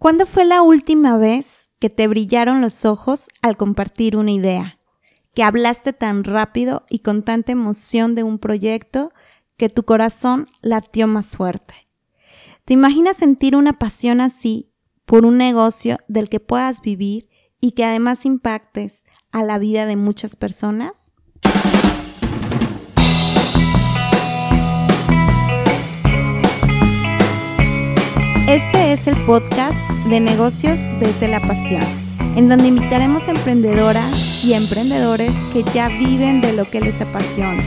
¿Cuándo fue la última vez que te brillaron los ojos al compartir una idea? Que hablaste tan rápido y con tanta emoción de un proyecto que tu corazón latió más fuerte. ¿Te imaginas sentir una pasión así por un negocio del que puedas vivir y que además impactes a la vida de muchas personas? Este es el podcast de negocios desde la pasión, en donde invitaremos a emprendedoras y emprendedores que ya viven de lo que les apasiona.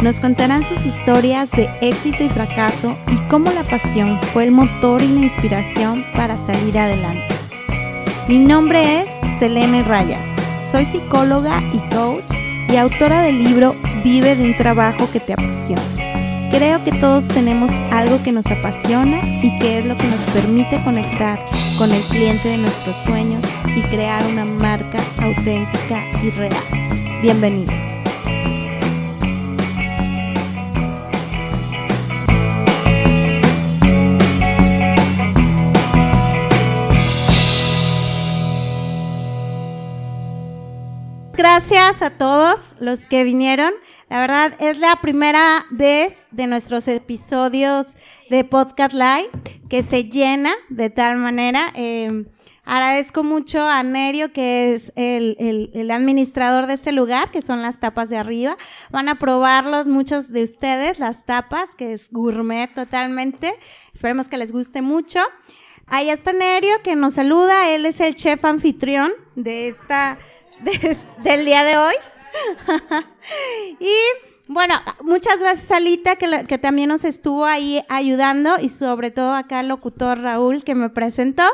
Nos contarán sus historias de éxito y fracaso y cómo la pasión fue el motor y la inspiración para salir adelante. Mi nombre es Selene Rayas. Soy psicóloga y coach y autora del libro Vive de un trabajo que te apasiona. Creo que todos tenemos algo que nos apasiona y que es lo que nos permite conectar con el cliente de nuestros sueños y crear una marca auténtica y real. Bienvenidos. Gracias a todos los que vinieron. La verdad es la primera vez de nuestros episodios de Podcast Live que se llena de tal manera. Eh, agradezco mucho a Nerio, que es el, administrador de este lugar, que son las tapas de arriba. Van a probarlos muchos de ustedes, las tapas, que es gourmet totalmente. Esperemos que les guste mucho. Ahí está Nerio, que nos saluda. Él es el chef anfitrión de esta, del día de hoy. y bueno, muchas gracias Alita que, que, también nos estuvo ahí ayudando y sobre todo acá el locutor Raúl que me presentó.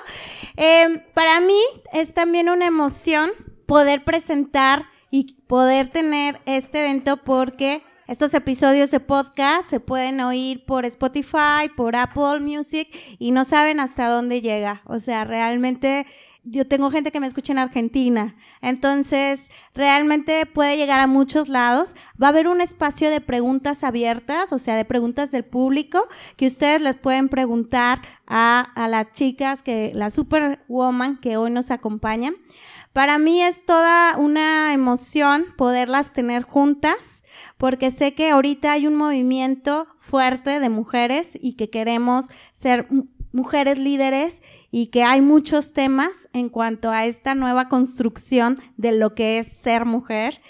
Eh, para mí es también una emoción poder presentar y poder tener este evento porque estos episodios de podcast se pueden oír por Spotify, por Apple Music y no saben hasta dónde llega. O sea, realmente yo tengo gente que me escucha en Argentina, entonces realmente puede llegar a muchos lados. Va a haber un espacio de preguntas abiertas, o sea, de preguntas del público, que ustedes les pueden preguntar a, a las chicas, que la Superwoman que hoy nos acompañan. Para mí es toda una emoción poderlas tener juntas, porque sé que ahorita hay un movimiento fuerte de mujeres y que queremos ser mujeres líderes y que hay muchos temas en cuanto a esta nueva construcción de lo que es ser mujer.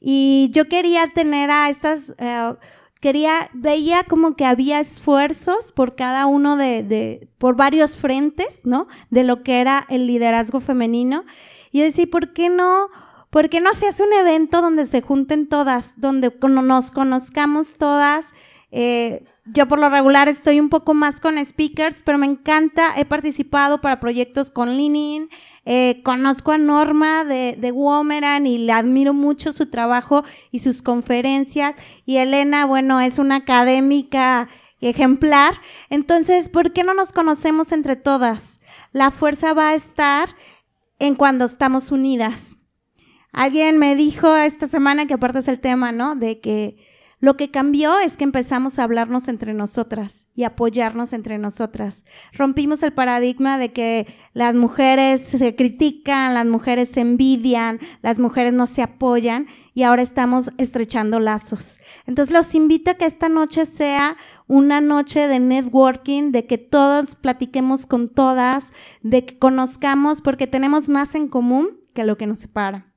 Y yo quería tener a estas, eh, quería, veía como que había esfuerzos por cada uno de, de, por varios frentes, ¿no? De lo que era el liderazgo femenino. Y yo decía, ¿por qué no? ¿Por qué no se hace un evento donde se junten todas, donde nos conozcamos todas? Eh, yo por lo regular estoy un poco más con speakers, pero me encanta, he participado para proyectos con Linin, eh, conozco a Norma de, de Womeran y le admiro mucho su trabajo y sus conferencias. Y Elena, bueno, es una académica ejemplar. Entonces, ¿por qué no nos conocemos entre todas? La fuerza va a estar en cuando estamos unidas. Alguien me dijo esta semana que aparte es el tema, ¿no? De que lo que cambió es que empezamos a hablarnos entre nosotras y apoyarnos entre nosotras. Rompimos el paradigma de que las mujeres se critican, las mujeres se envidian, las mujeres no se apoyan y ahora estamos estrechando lazos. Entonces los invito a que esta noche sea una noche de networking, de que todos platiquemos con todas, de que conozcamos porque tenemos más en común que lo que nos separa.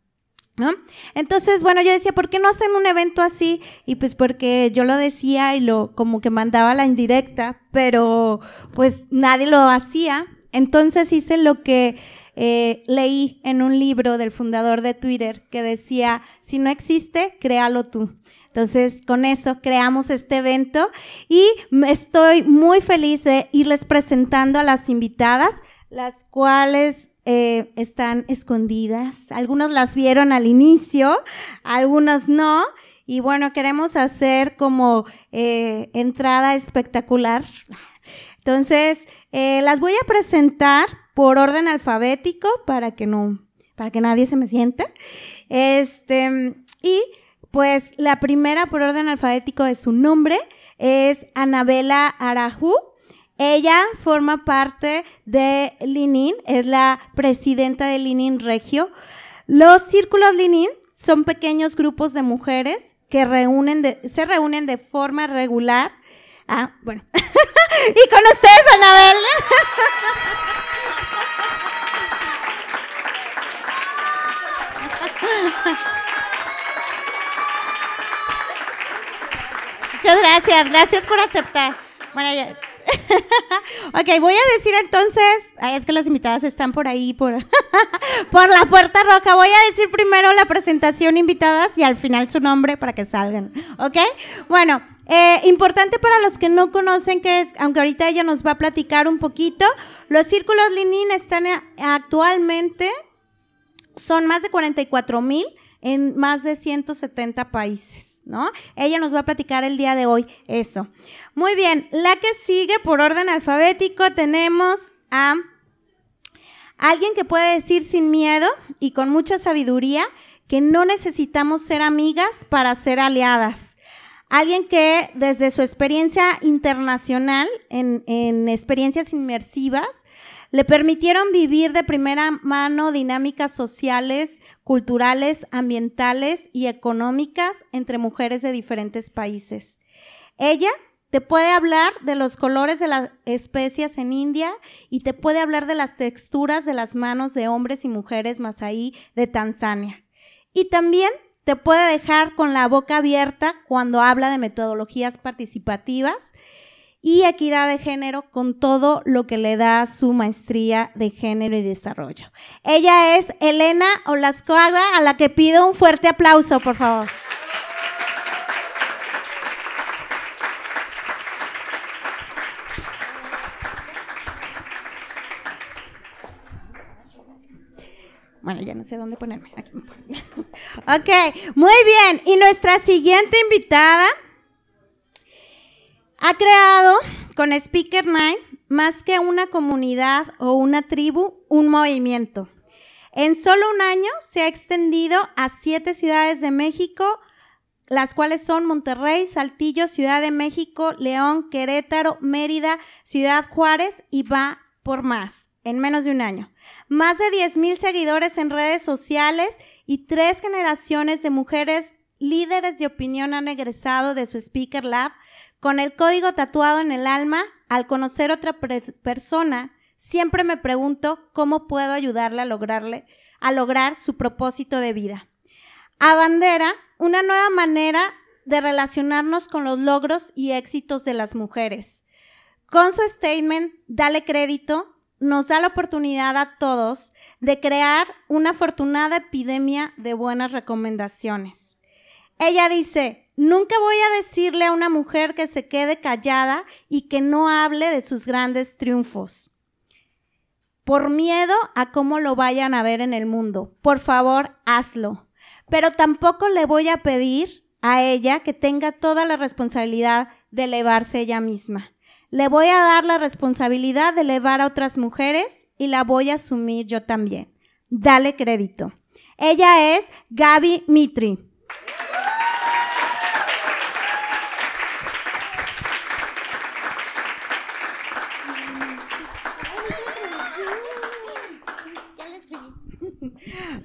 ¿No? Entonces, bueno, yo decía, ¿por qué no hacen un evento así? Y pues porque yo lo decía y lo como que mandaba la indirecta, pero pues nadie lo hacía. Entonces hice lo que eh, leí en un libro del fundador de Twitter que decía, si no existe, créalo tú. Entonces, con eso creamos este evento y estoy muy feliz de irles presentando a las invitadas, las cuales eh, están escondidas. Algunos las vieron al inicio, algunos no. Y bueno, queremos hacer como eh, entrada espectacular. Entonces, eh, las voy a presentar por orden alfabético para que no, para que nadie se me sienta. Este, y pues la primera por orden alfabético es su nombre, es Anabela Arajú. Ella forma parte de Linin, es la presidenta de Linin Regio. Los círculos Linin son pequeños grupos de mujeres que se reúnen de forma regular. Ah, bueno. y con ustedes, Anabel. Muchas gracias, gracias por aceptar. Bueno, ya. ok, voy a decir entonces, es que las invitadas están por ahí, por, por la puerta roja. Voy a decir primero la presentación invitadas y al final su nombre para que salgan. ¿Ok? Bueno, eh, importante para los que no conocen, que es, aunque ahorita ella nos va a platicar un poquito, los círculos Linin están actualmente, son más de 44 mil en más de 170 países, ¿no? Ella nos va a platicar el día de hoy eso. Muy bien, la que sigue por orden alfabético tenemos a alguien que puede decir sin miedo y con mucha sabiduría que no necesitamos ser amigas para ser aliadas. Alguien que desde su experiencia internacional, en, en experiencias inmersivas, le permitieron vivir de primera mano dinámicas sociales, culturales, ambientales y económicas entre mujeres de diferentes países. Ella te puede hablar de los colores de las especias en India y te puede hablar de las texturas de las manos de hombres y mujeres ahí de Tanzania. Y también te puede dejar con la boca abierta cuando habla de metodologías participativas y equidad de género con todo lo que le da su maestría de género y desarrollo. Ella es Elena Olascoaga, a la que pido un fuerte aplauso, por favor. Bueno, ya no sé dónde ponerme. Aquí. ok, muy bien. Y nuestra siguiente invitada ha creado con Speaker Nine más que una comunidad o una tribu, un movimiento. En solo un año se ha extendido a siete ciudades de México, las cuales son Monterrey, Saltillo, Ciudad de México, León, Querétaro, Mérida, Ciudad Juárez y va por más en menos de un año. Más de 10 mil seguidores en redes sociales y tres generaciones de mujeres líderes de opinión han egresado de su Speaker Lab con el código tatuado en el alma, al conocer otra persona, siempre me pregunto cómo puedo ayudarle a lograrle a lograr su propósito de vida. Abandera una nueva manera de relacionarnos con los logros y éxitos de las mujeres. Con su statement, dale crédito, nos da la oportunidad a todos de crear una afortunada epidemia de buenas recomendaciones. Ella dice, Nunca voy a decirle a una mujer que se quede callada y que no hable de sus grandes triunfos. Por miedo a cómo lo vayan a ver en el mundo. Por favor, hazlo. Pero tampoco le voy a pedir a ella que tenga toda la responsabilidad de elevarse ella misma. Le voy a dar la responsabilidad de elevar a otras mujeres y la voy a asumir yo también. Dale crédito. Ella es Gaby Mitri.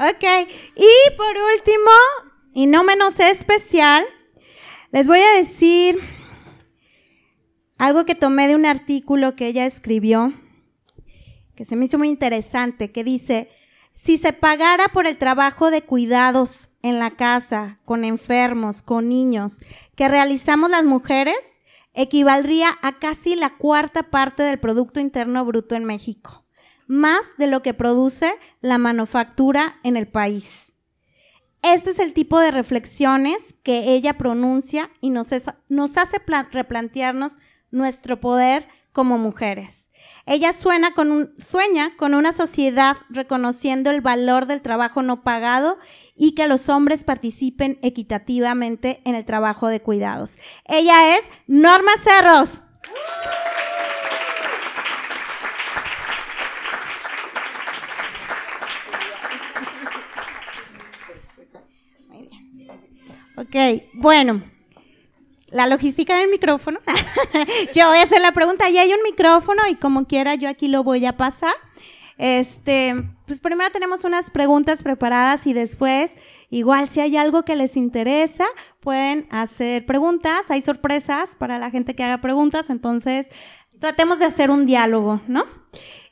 Ok, y por último, y no menos especial, les voy a decir algo que tomé de un artículo que ella escribió, que se me hizo muy interesante, que dice, si se pagara por el trabajo de cuidados en la casa, con enfermos, con niños, que realizamos las mujeres, equivaldría a casi la cuarta parte del Producto Interno Bruto en México más de lo que produce la manufactura en el país. Este es el tipo de reflexiones que ella pronuncia y nos, hace replantearnos nuestro poder como mujeres. Ella suena sueña con una sociedad reconociendo el valor del trabajo no pagado y que los hombres participen equitativamente en el trabajo de cuidados. Ella es Norma Cerros. Ok, bueno. la logística del micrófono. yo voy a hacer la pregunta, ya hay un micrófono y como quiera yo aquí lo voy a pasar. Este, pues primero tenemos unas preguntas preparadas y después, igual si hay algo que les interesa, pueden hacer preguntas. Hay sorpresas para la gente que haga preguntas, entonces tratemos de hacer un diálogo, ¿no?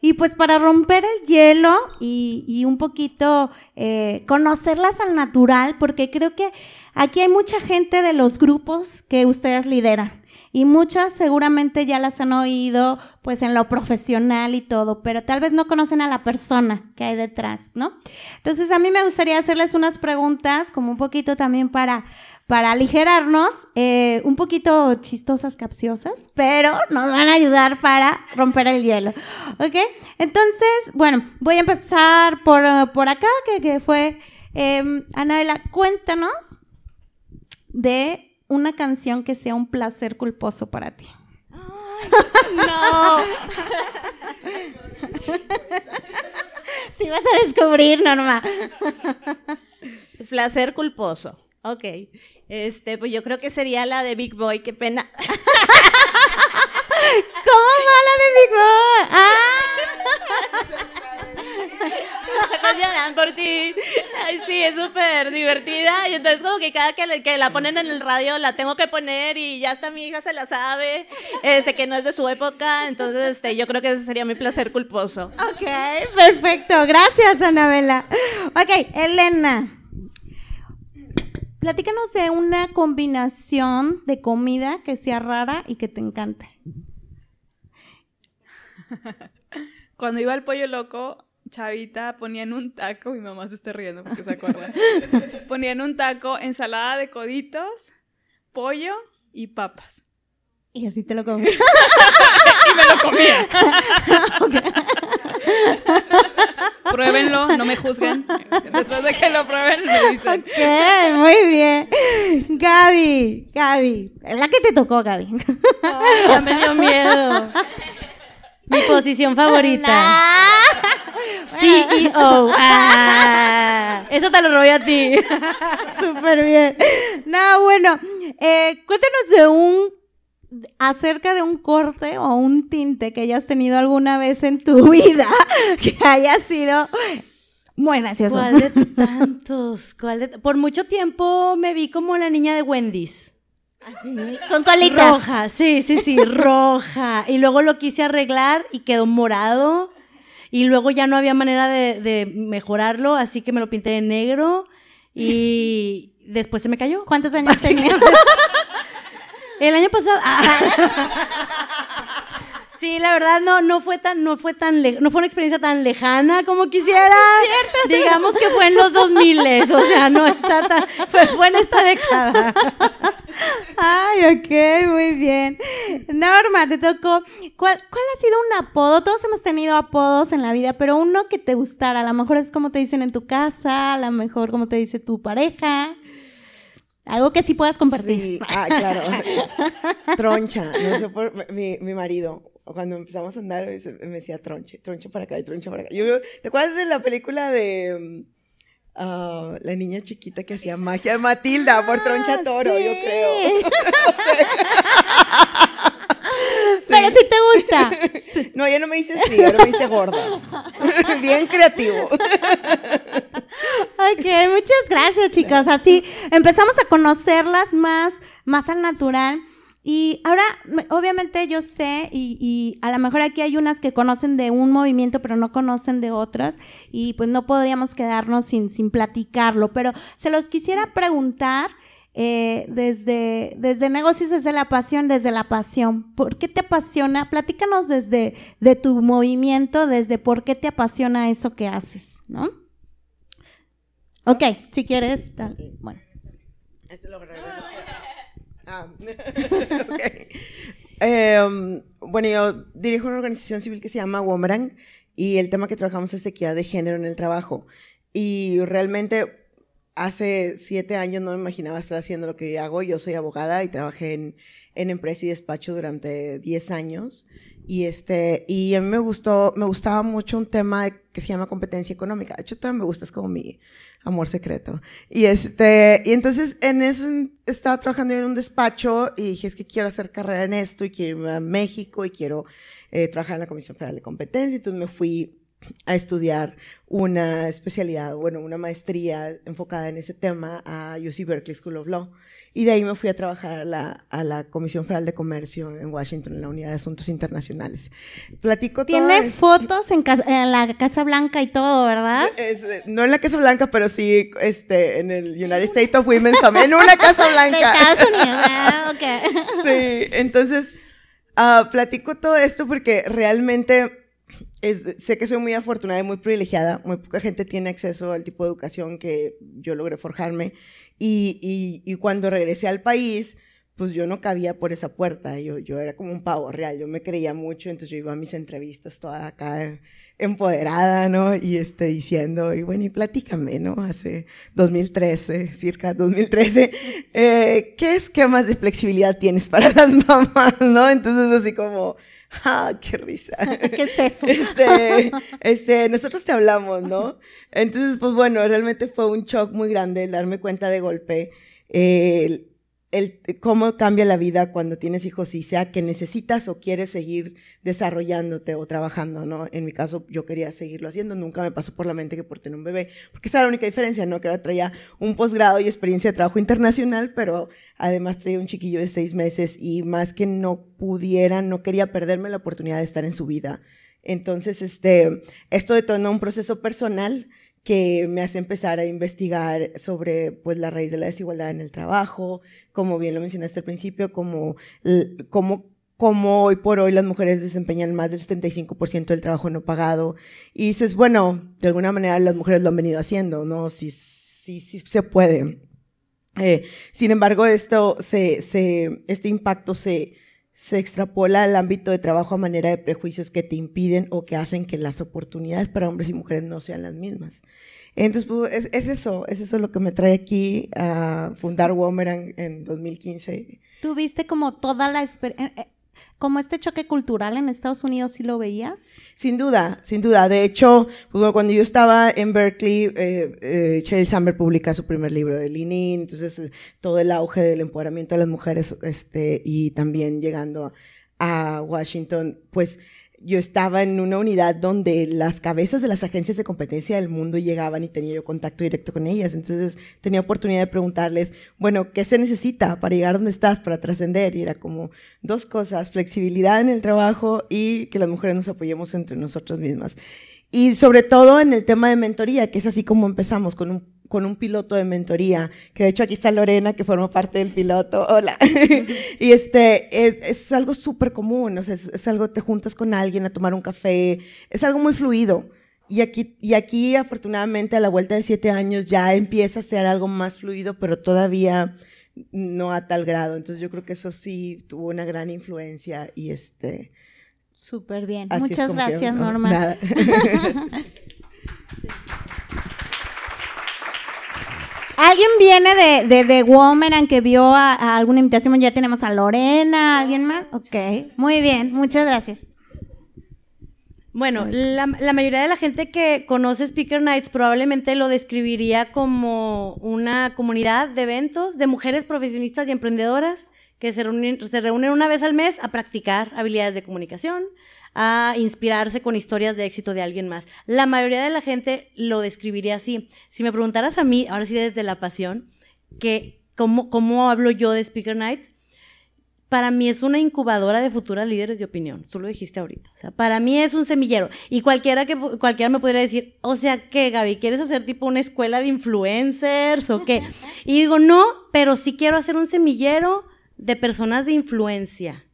Y pues para romper el hielo y, un poquito eh, conocerlas al natural, porque creo que aquí hay mucha gente de los grupos que ustedes lideran y muchas seguramente ya las han oído pues en lo profesional y todo, pero tal vez no conocen a la persona que hay detrás, ¿no? Entonces a mí me gustaría hacerles unas preguntas como un poquito también para, para aligerarnos, eh, un poquito chistosas, capciosas, pero nos van a ayudar para romper el hielo, ¿ok? Entonces, bueno, voy a empezar por, por acá, que, que fue, eh, Anabela, cuéntanos de una canción que sea un placer culposo para ti. no. Si vas a descubrir, Norma. Placer culposo. Ok. Este, pues yo creo que sería la de Big Boy, qué pena. ¿Cómo va la de Big Boy? ¡Ah! por ti. sí, es súper divertida. Y entonces como que cada que, que, la ponen en el radio la tengo que poner y ya hasta mi hija se la sabe. Este, que no es de su época. Entonces este, yo creo que ese sería mi placer culposo. Ok, perfecto. Gracias, Anabela. Ok, Elena. Platícanos de una combinación de comida que sea rara y que te encante. Cuando iba al pollo loco, chavita ponían un taco, mi mamá se está riendo porque se acuerda. ponían un taco, ensalada de coditos, pollo y papas. Y así te lo comí. y me lo comía. Pruébenlo, no me juzguen. Después de que lo prueben, me dicen. Ok, muy bien. Gaby, Gaby. La que te tocó, Gaby. ya me dio miedo. Mi posición favorita. CEO. Ah, eso te lo robé a ti. Súper bien. No, bueno, eh, cuéntanos de un acerca de un corte o un tinte que hayas tenido alguna vez en tu vida que haya sido muy gracioso. ¿Cuál de tantos? Por mucho tiempo me vi como la niña de Wendy's. Con colita. Roja, sí, sí, sí, roja. Y luego lo quise arreglar y quedó morado. Y luego ya no había manera de, mejorarlo, así que me lo pinté de negro y después se me cayó. ¿Cuántos años tenía? El año pasado. Ah. Sí, la verdad no, no fue tan, no fue tan, no fue una experiencia tan lejana como quisiera. cierto. Digamos que fue en los 2000, o sea, no está tan, fue, en esta década. Ay, ok, muy bien. Norma, te tocó. ¿Cuál, ¿Cuál ha sido un apodo? Todos hemos tenido apodos en la vida, pero uno que te gustara. A lo mejor es como te dicen en tu casa, a lo mejor como te dice tu pareja. Algo que sí puedas compartir. Sí, ah, claro. Troncha, no sé por mi, mi marido cuando empezamos a andar, me decía tronche, tronche para acá y tronche para acá. Yo, ¿Te acuerdas de la película de ah, la niña chiquita que hacía magia de Matilda por troncha ah, toro, yo creo? Pero sí te gusta. No, ya no me dice sí, ahora me dice gorda. Bien creativo. Ok, muchas gracias, chicos. Así empezamos a conocerlas más, más al natural. Y ahora, obviamente yo sé, y, a lo mejor aquí hay unas que conocen de un movimiento, pero no conocen de otras, y pues no podríamos quedarnos sin, sin platicarlo, pero se los quisiera preguntar eh, desde, desde negocios, desde la pasión, desde la pasión. ¿Por qué te apasiona? Platícanos desde de tu movimiento, desde por qué te apasiona eso que haces, ¿no? Ok, si quieres, bueno. Esto lo Ah, em, bueno, yo dirijo una organización civil que se llama Womerang y el tema que trabajamos es equidad de género en el trabajo. Y realmente hace siete años no me imaginaba estar haciendo lo que hago. Yo soy abogada y trabajé en, en empresa y despacho durante 10 años. Y, este, y a mí me gustó, me gustaba mucho un tema que se llama competencia económica. De hecho, también me gusta, es como mi amor secreto. Y este, y entonces en eso estaba trabajando en un despacho y dije, es que quiero hacer carrera en esto y quiero irme a México y quiero eh, trabajar en la Comisión Federal de Competencia. Entonces me fui a estudiar una especialidad, bueno, una maestría enfocada en ese tema a UC Berkeley School of Law. Y de ahí me fui a trabajar a la, a la Comisión Federal de Comercio en Washington, en la Unidad de Asuntos Internacionales. Platico Tiene fotos en, en, la Casa Blanca y todo, ¿verdad? no en la Casa Blanca, pero sí este, en el United States of Women en una Casa Blanca. De Estados Unidos, ah, ok. Sí, entonces, uh, platico todo esto porque realmente sé que soy muy afortunada y muy privilegiada. Muy poca gente tiene acceso al tipo de educación que yo logré forjarme. Y, y, cuando regresé al país, pues yo no cabía por esa puerta. Yo, yo era como un pavo real. Yo me creía mucho. Entonces yo iba a mis entrevistas toda acá empoderada, ¿no? Y este, diciendo, y bueno, y platícame, ¿no? Hace 2013, circa 2013, eh, ¿qué esquemas de flexibilidad tienes para las mamás, ¿no? Entonces así como ¡Ah, qué risa! ¿Qué es eso? Este, este, nosotros te hablamos, ¿no? Entonces, pues bueno, realmente fue un shock muy grande el darme cuenta de golpe eh, el, cómo cambia la vida cuando tienes hijos y sea que necesitas o quieres seguir desarrollándote o trabajando, ¿no? En mi caso, yo quería seguirlo haciendo, nunca me pasó por la mente que por tener un bebé, porque esa era la única diferencia, ¿no? Que ahora traía un posgrado y experiencia de trabajo internacional, pero además traía un chiquillo de seis meses y más que no pudiera, no quería perderme la oportunidad de estar en su vida. Entonces, este, esto detonó un proceso personal que me hace empezar a investigar sobre pues la raíz de la desigualdad en el trabajo, como bien lo mencionaste al principio, como, como, hoy por hoy las mujeres desempeñan más del 75% del trabajo no pagado. Y dices, bueno, de alguna manera las mujeres lo han venido haciendo, ¿no? Sí, sí, sí se puede. Eh, sin embargo, esto se, se, este impacto se, se extrapola al ámbito de trabajo a manera de prejuicios que te impiden o que hacen que las oportunidades para hombres y mujeres no sean las mismas. Entonces, pues, es, es, eso, es eso lo que me trae aquí a fundar Womerang en 2015. ¿Tuviste como toda la experiencia, eh, eh, como este choque cultural en Estados Unidos, ¿sí lo veías? Sin duda, sin duda. De hecho, pues, cuando yo estaba en Berkeley, eh, eh, Sheryl Sandberg publica su primer libro de Lean entonces todo el auge del empoderamiento de las mujeres este, y también llegando a Washington, pues yo estaba en una unidad donde las cabezas de las agencias de competencia del mundo llegaban y tenía yo contacto directo con ellas. Entonces tenía oportunidad de preguntarles, bueno, ¿qué se necesita para llegar donde estás, para trascender? Y era como dos cosas, flexibilidad en el trabajo y que las mujeres nos apoyemos entre nosotras mismas. Y sobre todo en el tema de mentoría, que es así como empezamos, con un con un piloto de mentoría, que de hecho aquí está Lorena, que forma parte del piloto, hola. y este, es, es algo súper común, o sea, es, algo, te juntas con alguien a tomar un café, es algo muy fluido. Y aquí, y aquí, afortunadamente, a la vuelta de siete años ya empieza a ser algo más fluido, pero todavía no a tal grado. Entonces yo creo que eso sí tuvo una gran influencia y este... Súper bien. Muchas gracias, Norma. Nada. ¿Alguien viene de, de, de Woman que vio a, alguna invitación? Ya tenemos a Lorena, ¿alguien más? Ok, muy bien, muchas gracias. Bueno, la, la, mayoría de la gente que conoce Speaker Nights probablemente lo describiría como una comunidad de eventos de mujeres profesionistas y emprendedoras que se reúnen, se reúnen una vez al mes a practicar habilidades de comunicación, a inspirarse con historias de éxito de alguien más. La mayoría de la gente lo describiría así. Si me preguntaras a mí, ahora sí desde la pasión, que cómo, cómo hablo yo de Speaker Nights, para mí es una incubadora de futuras líderes de opinión. Tú lo dijiste ahorita. O sea, para mí es un semillero. Y cualquiera que cualquiera me podría decir, o sea, ¿qué, Gaby? ¿Quieres hacer tipo una escuela de influencers o qué? Y digo, no, pero sí quiero hacer un semillero de personas de influencia.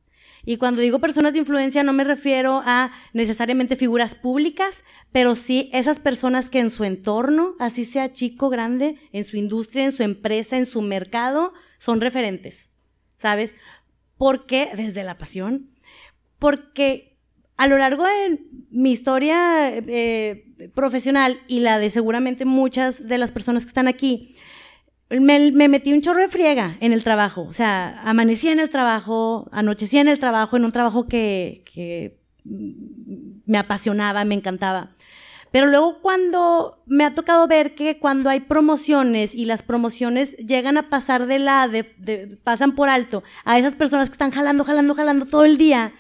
Y cuando digo personas de influencia no me refiero a necesariamente figuras públicas, pero sí esas personas que en su entorno, así sea chico, grande, en su industria, en su empresa, en su mercado, son referentes, ¿sabes? Porque, desde la pasión, porque a lo largo de mi historia eh, profesional y la de seguramente muchas de las personas que están aquí, me, metí un chorro de friega en el trabajo. O sea, amanecía en el trabajo, anochecía en el trabajo, en un trabajo que, me apasionaba, me encantaba. Pero luego cuando me ha tocado ver que cuando hay promociones y las promociones llegan a pasar de la, de, pasan por alto a esas personas que están jalando, jalando, jalando todo el día,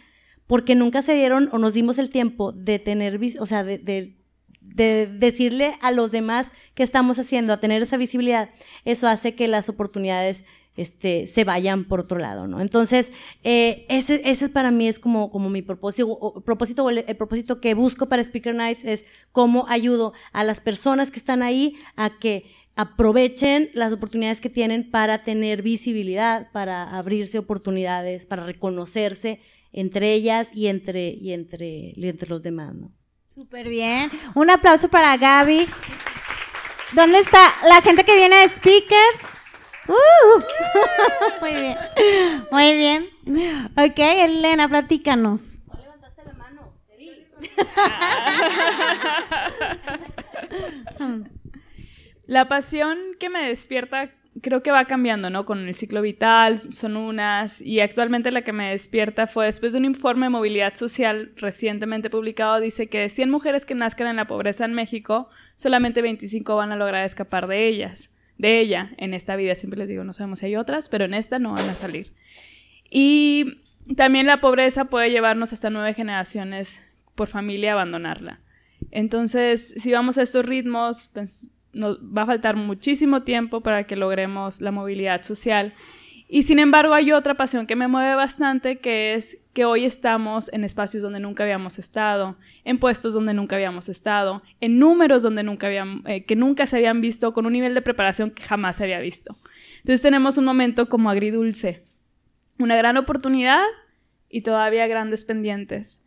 porque nunca se dieron o nos dimos el tiempo de tener, o sea, de, de decirle a los demás qué estamos haciendo, a tener esa visibilidad, eso hace que las oportunidades este, se vayan por otro lado, ¿no? Entonces, eh, ese, ese para mí es como, como mi propósito, o, propósito, el, propósito que busco para Speaker Nights es cómo ayudo a las personas que están ahí a que aprovechen las oportunidades que tienen para tener visibilidad, para abrirse oportunidades, para reconocerse entre ellas y entre, y entre, entre los demás, ¿no? Súper bien. Un aplauso para Gaby. ¿Dónde está la gente que viene de speakers? Uh, muy bien. Muy bien. Ok, Elena, platícanos. No levantaste la mano, La pasión que me despierta creo que va cambiando, ¿no? Con el ciclo vital, son unas, y actualmente la que me despierta fue después de un informe de movilidad social recientemente publicado, dice que de 100 mujeres que nazcan en la pobreza en México, solamente 25 van a lograr escapar de ellas de ella en esta vida. Siempre les digo, no sabemos si hay otras, pero en esta no van a salir. Y también la pobreza puede llevarnos hasta nueve generaciones por familia a abandonarla. Entonces, si vamos a estos ritmos, pues, nos va a faltar muchísimo tiempo para que logremos la movilidad social y sin embargo hay otra pasión que me mueve bastante, que es que hoy estamos en espacios donde nunca habíamos estado, en puestos donde nunca habíamos estado, en números donde nunca habíamos, eh, que nunca se habían visto, con un nivel de preparación que jamás se había visto. Entonces tenemos un momento como agridulce, una gran oportunidad y todavía grandes pendientes.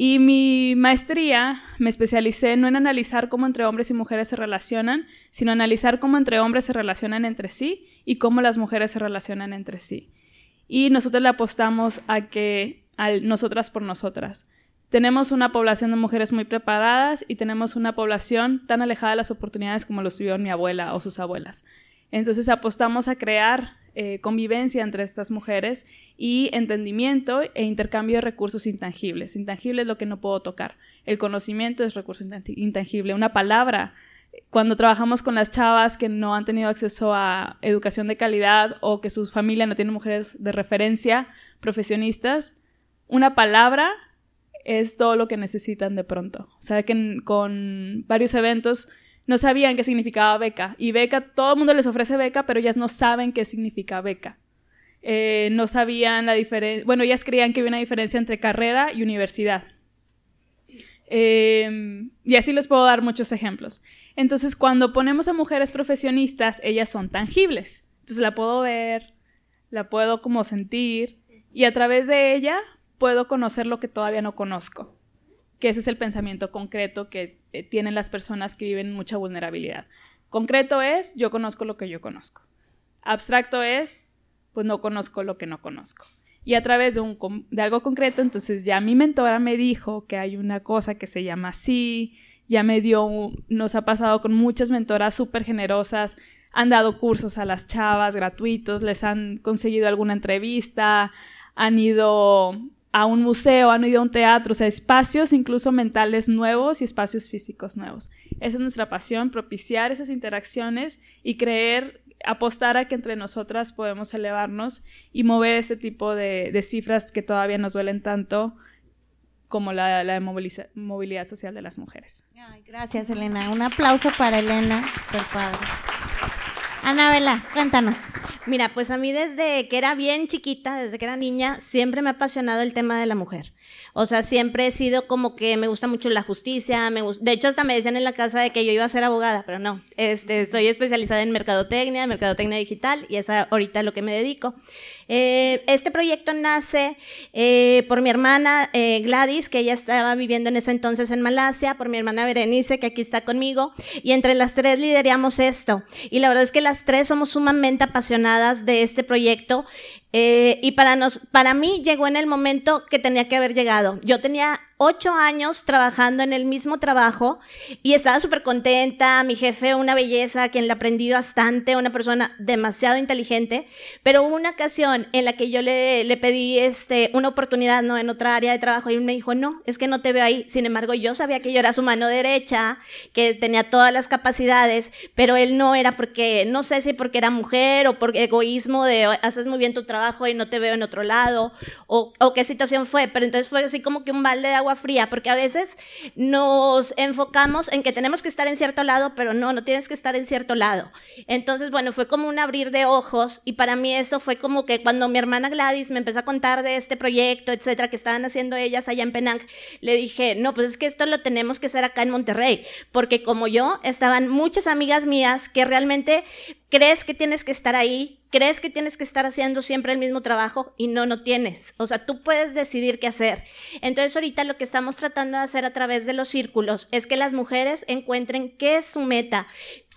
Y mi maestría me especialicé no en analizar cómo entre hombres y mujeres se relacionan, sino analizar cómo entre hombres se relacionan entre sí y cómo las mujeres se relacionan entre sí. Y nosotros le apostamos a que al nosotras por nosotras. Tenemos una población de mujeres muy preparadas y tenemos una población tan alejada de las oportunidades como lo tuvieron mi abuela o sus abuelas. Entonces apostamos a crear eh, convivencia entre estas mujeres y entendimiento e intercambio de recursos intangibles. Intangible es lo que no puedo tocar. El conocimiento es recurso intangible. Una palabra, cuando trabajamos con las chavas que no han tenido acceso a educación de calidad o que su familia no tiene mujeres de referencia, profesionistas, una palabra es todo lo que necesitan de pronto. O sea que con varios eventos no sabían qué significaba beca. Y beca, todo el mundo les ofrece beca, pero ellas no saben qué significa beca. Eh, no sabían la diferencia, bueno, ellas creían que había una diferencia entre carrera y universidad. Em, y así les puedo dar muchos ejemplos. Entonces, cuando ponemos a mujeres profesionistas, ellas son tangibles. Entonces la puedo ver, la puedo como sentir, y a través de ella puedo conocer lo que todavía no conozco que ese es el pensamiento concreto que eh, tienen las personas que viven mucha vulnerabilidad. Concreto es, yo conozco lo que yo conozco. Abstracto es, pues no conozco lo que no conozco. Y a través de, un, de algo concreto, entonces ya mi mentora me dijo que hay una cosa que se llama así, ya me dio, nos ha pasado con muchas mentoras súper generosas, han dado cursos a las chavas gratuitos, les han conseguido alguna entrevista, han ido a un museo, han ido a un teatro, o sea, espacios incluso mentales nuevos y espacios físicos nuevos. Esa es nuestra pasión, propiciar esas interacciones y creer, apostar a que entre nosotras podemos elevarnos y mover ese tipo de, cifras que todavía nos duelen tanto como la, la movilidad social de las mujeres. gracias, Elena. Un aplauso para Elena, por padre. Anabela, cuéntanos. Mira, pues a mí desde que era bien chiquita, desde que era niña, siempre me ha apasionado el tema de la mujer. O sea, siempre he sido como que me gusta mucho la justicia, me de hecho hasta me decían en la casa de que yo iba a ser abogada, pero no, este, estoy especializada en mercadotecnia, mercadotecnia digital y es ahorita lo que me dedico. Eh, este proyecto nace eh, por mi hermana eh, Gladys, que ella estaba viviendo en ese entonces en Malasia, por mi hermana Berenice, que aquí está conmigo, y entre las tres lideramos esto. Y la verdad es que las tres somos sumamente apasionadas de este proyecto. Y para, nos, para mí llegó en el momento que tenía que haber llegado. Yo tenía ocho años trabajando en el mismo trabajo y estaba súper contenta. Mi jefe, una belleza, quien le aprendí bastante, una persona demasiado inteligente. Pero hubo una ocasión en la que yo le, le pedí este, una oportunidad ¿no? en otra área de trabajo y me dijo, no, es que no te veo ahí. Sin embargo, yo sabía que yo era su mano derecha, que tenía todas las capacidades, pero él no era porque, no sé si porque era mujer o por egoísmo de haces muy bien tu trabajo y no te veo en otro lado o, o qué situación fue. Pero entonces fue así como que un balde de agua fría, porque a veces nos enfocamos en que tenemos que estar en cierto lado, pero no, no tienes que estar en cierto lado. Entonces, bueno, fue como un abrir de ojos y para mí eso fue como que cuando mi hermana Gladys me empezó a contar de este proyecto, etcétera, que estaban haciendo ellas allá en Penang, le dije, no, pues es que esto lo tenemos que hacer acá en Monterrey, porque como yo, estaban muchas amigas mías que realmente crees que tienes que estar ahí, crees que tienes que estar haciendo siempre el mismo trabajo y no, no tienes. O sea, tú puedes decidir qué hacer. Entonces ahorita lo que estamos tratando de hacer a través de los círculos es que las mujeres encuentren qué es su meta,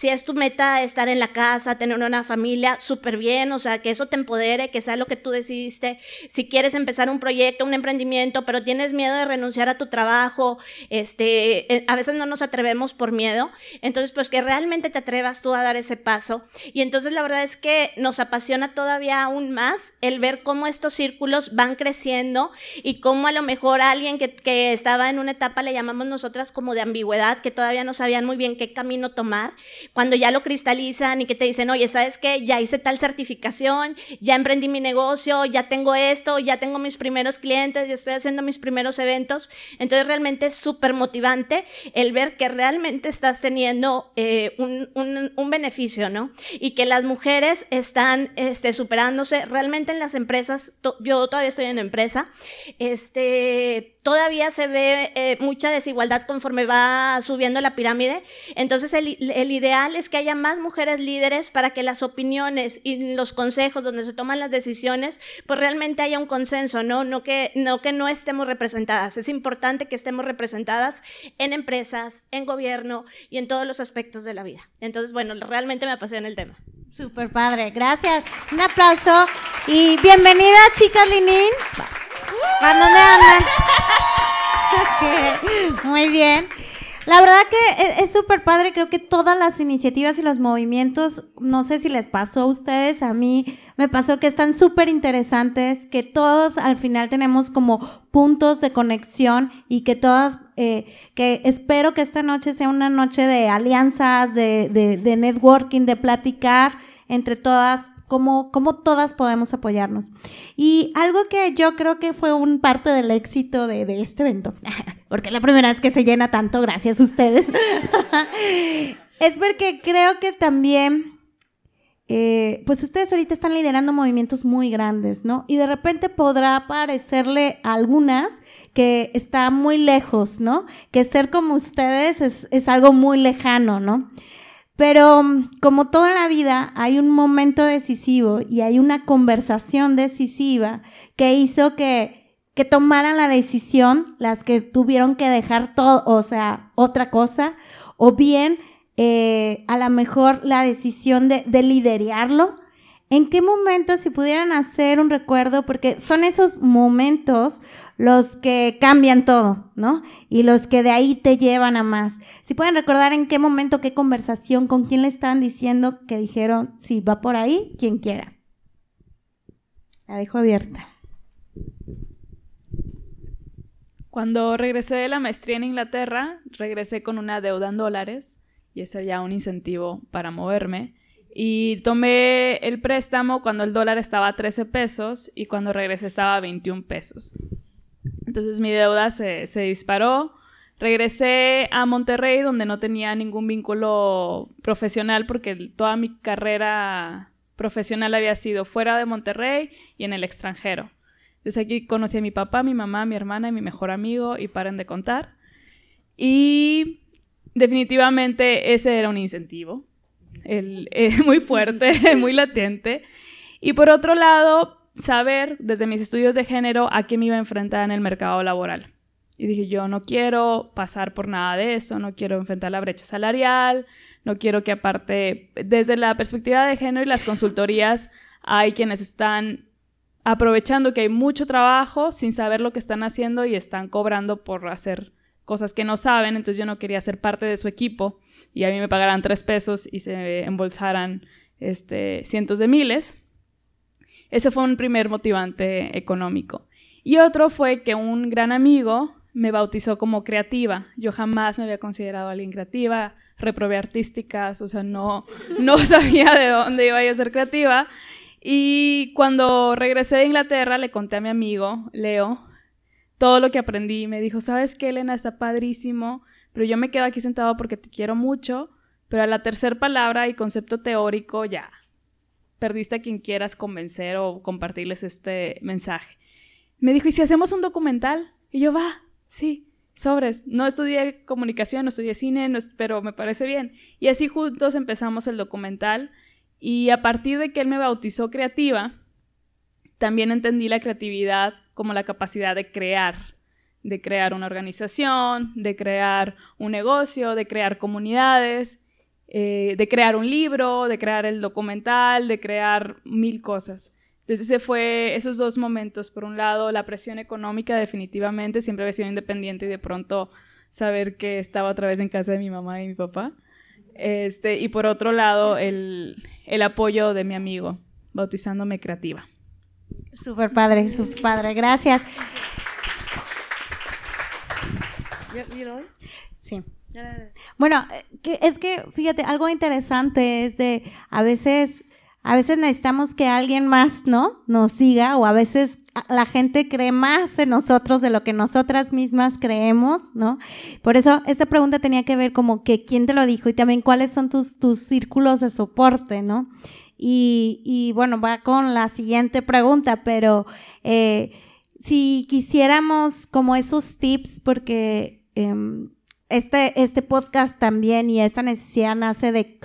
si es tu meta estar en la casa, tener una familia, súper bien, o sea, que eso te empodere, que sea lo que tú decidiste. Si quieres empezar un proyecto, un emprendimiento, pero tienes miedo de renunciar a tu trabajo, este, eh, a veces no nos atrevemos por miedo. Entonces, pues que realmente te atrevas tú a dar ese paso. Y entonces la verdad es que nos apasiona todavía aún más el ver cómo estos círculos van creciendo y cómo a lo mejor alguien que, que estaba en una etapa, le llamamos nosotras como de ambigüedad, que todavía no sabían muy bien qué camino tomar, cuando ya lo cristalizan y que te dicen, oye, ¿sabes qué? Ya hice tal certificación, ya emprendí mi negocio, ya tengo esto, ya tengo mis primeros clientes, ya estoy haciendo mis primeros eventos. Entonces realmente es súper motivante el ver que realmente estás teniendo eh, un, un, un, beneficio, ¿no? Y que las mujeres están este, superándose. Realmente en las empresas, yo todavía estoy en empresa, este, todavía se ve eh, mucha desigualdad conforme va subiendo la pirámide. Entonces el, ideal es que haya más mujeres líderes para que las opiniones y los consejos donde se toman las decisiones, pues realmente haya un consenso, ¿no? No que no, estemos representadas. Es importante que estemos representadas en empresas, en gobierno y en todos los aspectos de la vida. Entonces, bueno, realmente me apasiona el tema. Súper padre, gracias. Un aplauso y bienvenida, chicas Linin. ¿Para dónde andan? Muy bien. La verdad que es súper padre, creo que todas las iniciativas y los movimientos, no sé si les pasó a ustedes, a mí me pasó que están súper interesantes, que todos al final tenemos como puntos de conexión y que todas, eh, que espero que esta noche sea una noche de alianzas, de, de, de networking, de platicar entre todas cómo, cómo todas podemos apoyarnos. Y algo que yo creo que fue un parte del éxito de, de este evento, porque es la primera vez que se llena tanto, gracias a ustedes, es porque creo que también... Eh, pues ustedes ahorita están liderando movimientos muy grandes, ¿no? Y de repente podrá parecerle a algunas que está muy lejos, ¿no? Que ser como ustedes es, es algo muy lejano, ¿no? Pero como toda la vida, hay un momento decisivo y hay una conversación decisiva que hizo que, que tomaran la decisión las que tuvieron que dejar todo, o sea, otra cosa, o bien eh, a lo mejor la decisión de, de. ¿En qué momento, si pudieran hacer un recuerdo, porque son esos momentos los que cambian todo, ¿no? Y los que de ahí te llevan a más. Si pueden recordar en qué momento, qué conversación, con quién le estaban diciendo que dijeron, sí, va por ahí, quien quiera. La dejo abierta. Cuando regresé de la maestría en Inglaterra, regresé con una deuda en dólares y ese ya un incentivo para moverme. Y tomé el préstamo cuando el dólar estaba a 13 pesos y cuando regresé estaba a 21 pesos. Entonces mi deuda se, disparó. Regresé a Monterrey donde no tenía ningún vínculo profesional porque toda mi carrera profesional había sido fuera de Monterrey y en el extranjero. Entonces aquí conocí a mi papá, mi mamá, mi hermana y mi mejor amigo y paren de contar. Y definitivamente ese era un incentivo, el, eh, muy fuerte, muy latente. Y por otro lado, saber desde mis estudios de género a qué me iba a enfrentar en el mercado laboral. Y dije, yo no quiero pasar por nada de eso, no quiero enfrentar la brecha salarial, no quiero que aparte, desde la perspectiva de género y las consultorías, hay quienes están aprovechando que hay mucho trabajo sin saber lo que están haciendo y están cobrando por hacer cosas que no saben, entonces yo no quería ser parte de su equipo y a mí me pagaran tres pesos y se embolsaran este, cientos de miles. Ese fue un primer motivante económico. Y otro fue que un gran amigo me bautizó como creativa. Yo jamás me había considerado alguien creativa, reprobé artísticas, o sea, no, no sabía de dónde iba a ser creativa. Y cuando regresé de Inglaterra le conté a mi amigo, Leo, todo lo que aprendí. Me dijo, ¿sabes qué, Elena? Está padrísimo, pero yo me quedo aquí sentado porque te quiero mucho, pero a la tercera palabra y concepto teórico ya perdiste a quien quieras convencer o compartirles este mensaje. Me dijo, ¿y si hacemos un documental? Y yo, va, sí, sobres. No estudié comunicación, no estudié cine, pero me parece bien. Y así juntos empezamos el documental. Y a partir de que él me bautizó creativa, también entendí la creatividad como la capacidad de crear, de crear una organización, de crear un negocio, de crear comunidades, eh, de crear un libro, de crear el documental, de crear mil cosas. Entonces ese fue esos dos momentos. Por un lado, la presión económica definitivamente, siempre había sido independiente y de pronto saber que estaba otra vez en casa de mi mamá y mi papá. Este, y por otro lado, el, el apoyo de mi amigo, bautizándome creativa. Súper padre, súper padre, gracias. Sí. Bueno, es que fíjate, algo interesante es de a veces a veces necesitamos que alguien más, ¿no? Nos siga o a veces la gente cree más en nosotros de lo que nosotras mismas creemos, ¿no? Por eso esta pregunta tenía que ver como que quién te lo dijo y también cuáles son tus, tus círculos de soporte, ¿no? Y, y bueno, va con la siguiente pregunta, pero eh, si quisiéramos como esos tips, porque eh, este, este podcast también y esa necesidad nace de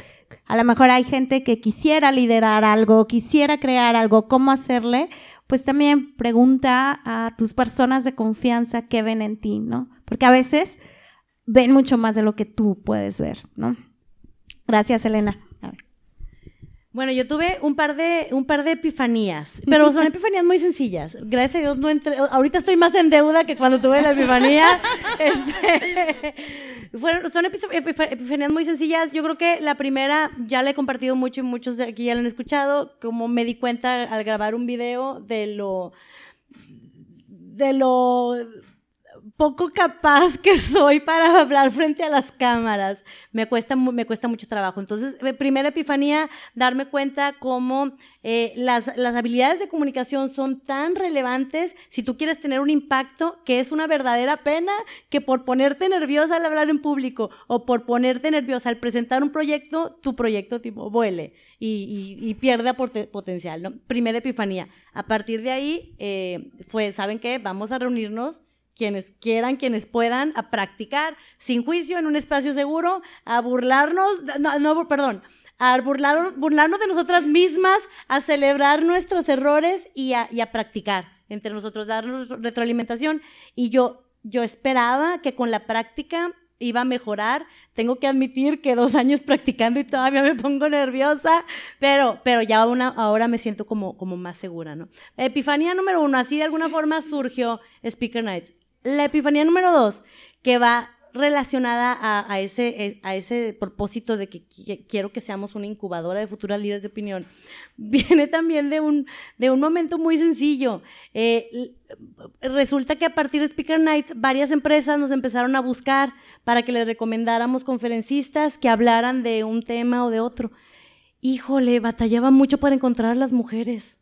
a lo mejor hay gente que quisiera liderar algo, quisiera crear algo, cómo hacerle, pues también pregunta a tus personas de confianza qué ven en ti, ¿no? Porque a veces ven mucho más de lo que tú puedes ver, ¿no? Gracias, Elena. Bueno, yo tuve un par de un par de epifanías, pero son epifanías muy sencillas. Gracias a Dios no entré, ahorita estoy más en deuda que cuando tuve la epifanía. Este, son epifanías muy sencillas. Yo creo que la primera ya la he compartido mucho y muchos de aquí ya la han escuchado, como me di cuenta al grabar un video de lo de lo poco capaz que soy para hablar frente a las cámaras. Me cuesta, me cuesta mucho trabajo. Entonces, eh, primera epifanía, darme cuenta cómo eh, las, las habilidades de comunicación son tan relevantes si tú quieres tener un impacto que es una verdadera pena que por ponerte nerviosa al hablar en público o por ponerte nerviosa al presentar un proyecto, tu proyecto tipo vuele y, y, pierda potencial. ¿no? Primera epifanía. A partir de ahí, eh, fue, ¿saben qué? Vamos a reunirnos quienes quieran, quienes puedan, a practicar sin juicio en un espacio seguro, a burlarnos, no, no perdón, a burlar, burlarnos de nosotras mismas, a celebrar nuestros errores y a, y a practicar entre nosotros, darnos retroalimentación. Y yo, yo esperaba que con la práctica iba a mejorar. Tengo que admitir que dos años practicando y todavía me pongo nerviosa, pero, pero ya una, ahora me siento como, como más segura, ¿no? Epifanía número uno, así de alguna forma surgió Speaker Nights. La epifanía número dos, que va relacionada a, ese, a ese propósito de que quiero que seamos una incubadora de futuras líderes de opinión, viene también de un, de un momento muy sencillo. Eh, resulta que a partir de Speaker Nights, varias empresas nos empezaron a buscar para que les recomendáramos conferencistas que hablaran de un tema o de otro. Híjole, batallaba mucho para encontrar a las mujeres.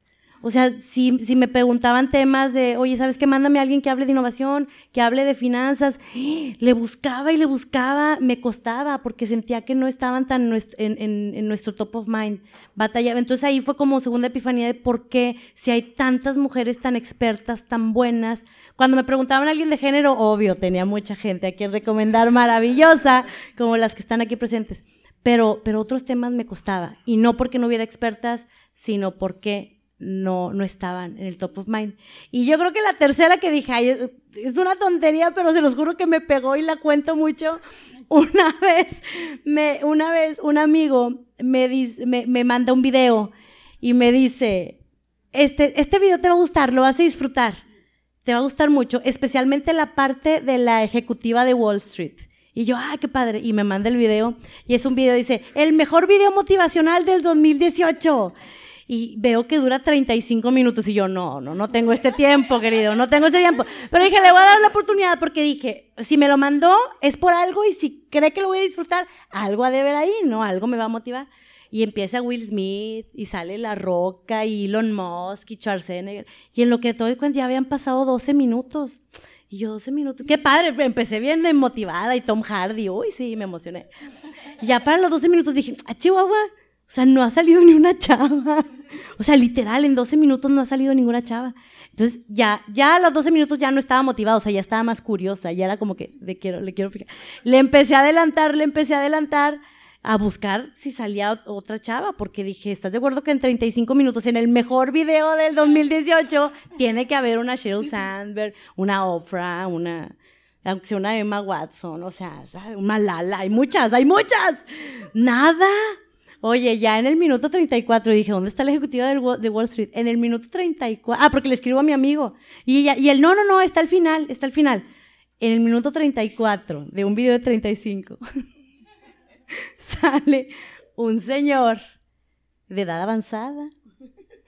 O sea, si, me preguntaban temas de, oye, ¿sabes qué? Mándame a alguien que hable de innovación, que hable de finanzas. Le buscaba y le buscaba, me costaba porque sentía que no estaban tan en, en, nuestro top of mind. Batallaba. Entonces ahí fue como segunda epifanía de por qué, si hay tantas mujeres tan expertas, tan buenas. Cuando me preguntaban a alguien de género, obvio, tenía mucha gente a quien recomendar maravillosa, como las que están aquí presentes. Pero, pero otros temas me costaba. Y no porque no hubiera expertas, sino porque no, no estaban en el top of mind. Y yo creo que la tercera que dije, es, una tontería, pero se los juro que me pegó y la cuento mucho. Una vez, me, una vez un amigo me, me, me manda un video y me dice, este, este video te va a gustar, lo vas a disfrutar. Te va a gustar mucho, especialmente la parte de la ejecutiva de Wall Street. Y yo, ay, qué padre. Y me manda el video. Y es un video, dice, el mejor video motivacional del 2018 y veo que dura 35 minutos y yo, no, no, no tengo este tiempo, querido, no tengo este tiempo. Pero dije, le voy a dar la oportunidad porque dije, si me lo mandó es por algo y si cree que lo voy a disfrutar, algo ha de ver ahí, ¿no? Algo me va a motivar. Y empieza Will Smith y sale La Roca y Elon Musk y Schwarzenegger. Y en lo que todo cuenta ya habían pasado 12 minutos. Y yo 12 minutos. Qué padre, empecé bien motivada y Tom Hardy, uy, sí, me emocioné. Y ya para los 12 minutos dije, ah, Chihuahua, o sea, no ha salido ni una chava. O sea, literal, en 12 minutos no ha salido ninguna chava. Entonces, ya, ya a los 12 minutos ya no estaba motivada, o sea, ya estaba más curiosa, ya era como que le quiero, le quiero Le empecé a adelantar, le empecé a adelantar a buscar si salía otra chava, porque dije, ¿estás de acuerdo que en 35 minutos, en el mejor video del 2018, tiene que haber una Sheryl Sandberg, una Oprah, una, aunque sea una Emma Watson, o sea, una Lala, hay muchas, hay muchas. Nada. Oye, ya en el minuto 34 dije, ¿dónde está la ejecutiva de Wall Street? En el minuto 34. Ah, porque le escribo a mi amigo. Y, ella, él, no, no, no, está al final, está al final. En el minuto 34 de un video de 35 sale un señor de edad avanzada,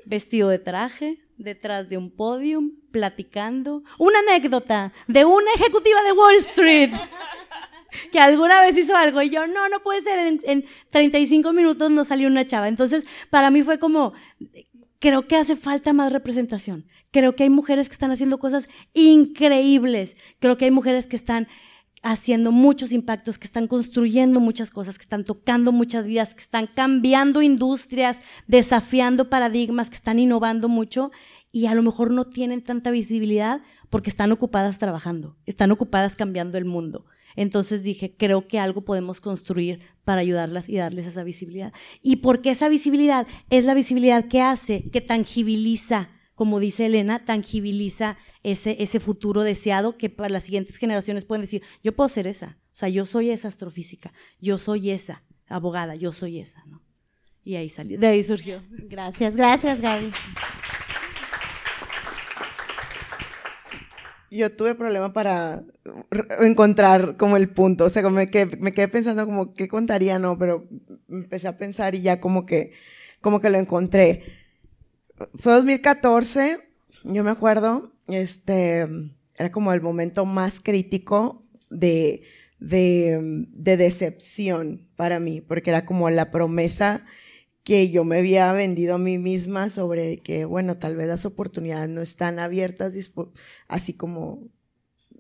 vestido de traje, detrás de un podium, platicando. Una anécdota de una ejecutiva de Wall Street que alguna vez hizo algo y yo, no, no puede ser, en, en 35 minutos no salió una chava. Entonces, para mí fue como, creo que hace falta más representación. Creo que hay mujeres que están haciendo cosas increíbles. Creo que hay mujeres que están haciendo muchos impactos, que están construyendo muchas cosas, que están tocando muchas vidas, que están cambiando industrias, desafiando paradigmas, que están innovando mucho y a lo mejor no tienen tanta visibilidad porque están ocupadas trabajando, están ocupadas cambiando el mundo. Entonces dije, creo que algo podemos construir para ayudarlas y darles esa visibilidad. Y porque esa visibilidad es la visibilidad que hace, que tangibiliza, como dice Elena, tangibiliza ese, ese futuro deseado que para las siguientes generaciones pueden decir, yo puedo ser esa. O sea, yo soy esa astrofísica, yo soy esa abogada, yo soy esa, ¿no? Y ahí salió, de ahí surgió. Gracias, gracias, Gaby. Yo tuve problema para encontrar como el punto, o sea, como me quedé, me quedé pensando como qué contaría, no, pero empecé a pensar y ya como que, como que lo encontré. Fue 2014, yo me acuerdo, este, era como el momento más crítico de, de decepción para mí, porque era como la promesa que yo me había vendido a mí misma sobre que, bueno, tal vez las oportunidades no están abiertas, así como,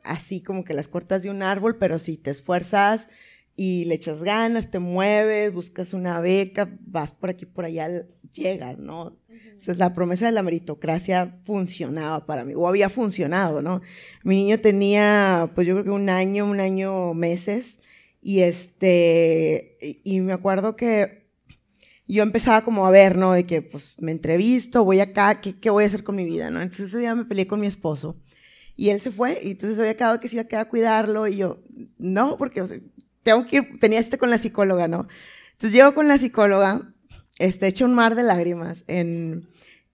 así como que las cortas de un árbol, pero si te esfuerzas y le echas ganas, te mueves, buscas una beca, vas por aquí, por allá, llegas, ¿no? Entonces, la promesa de la meritocracia funcionaba para mí, o había funcionado, ¿no? Mi niño tenía, pues yo creo que un año, un año, meses, y este, y me acuerdo que yo empezaba como a ver, ¿no? De que, pues, me entrevisto, voy acá, ¿qué, ¿qué, voy a hacer con mi vida, no? Entonces ese día me peleé con mi esposo y él se fue y entonces había quedado que se iba a quedar a cuidarlo y yo, no, porque, o sea, tengo que ir, tenía este con la psicóloga, ¿no? Entonces llego con la psicóloga, este, hecho un mar de lágrimas en,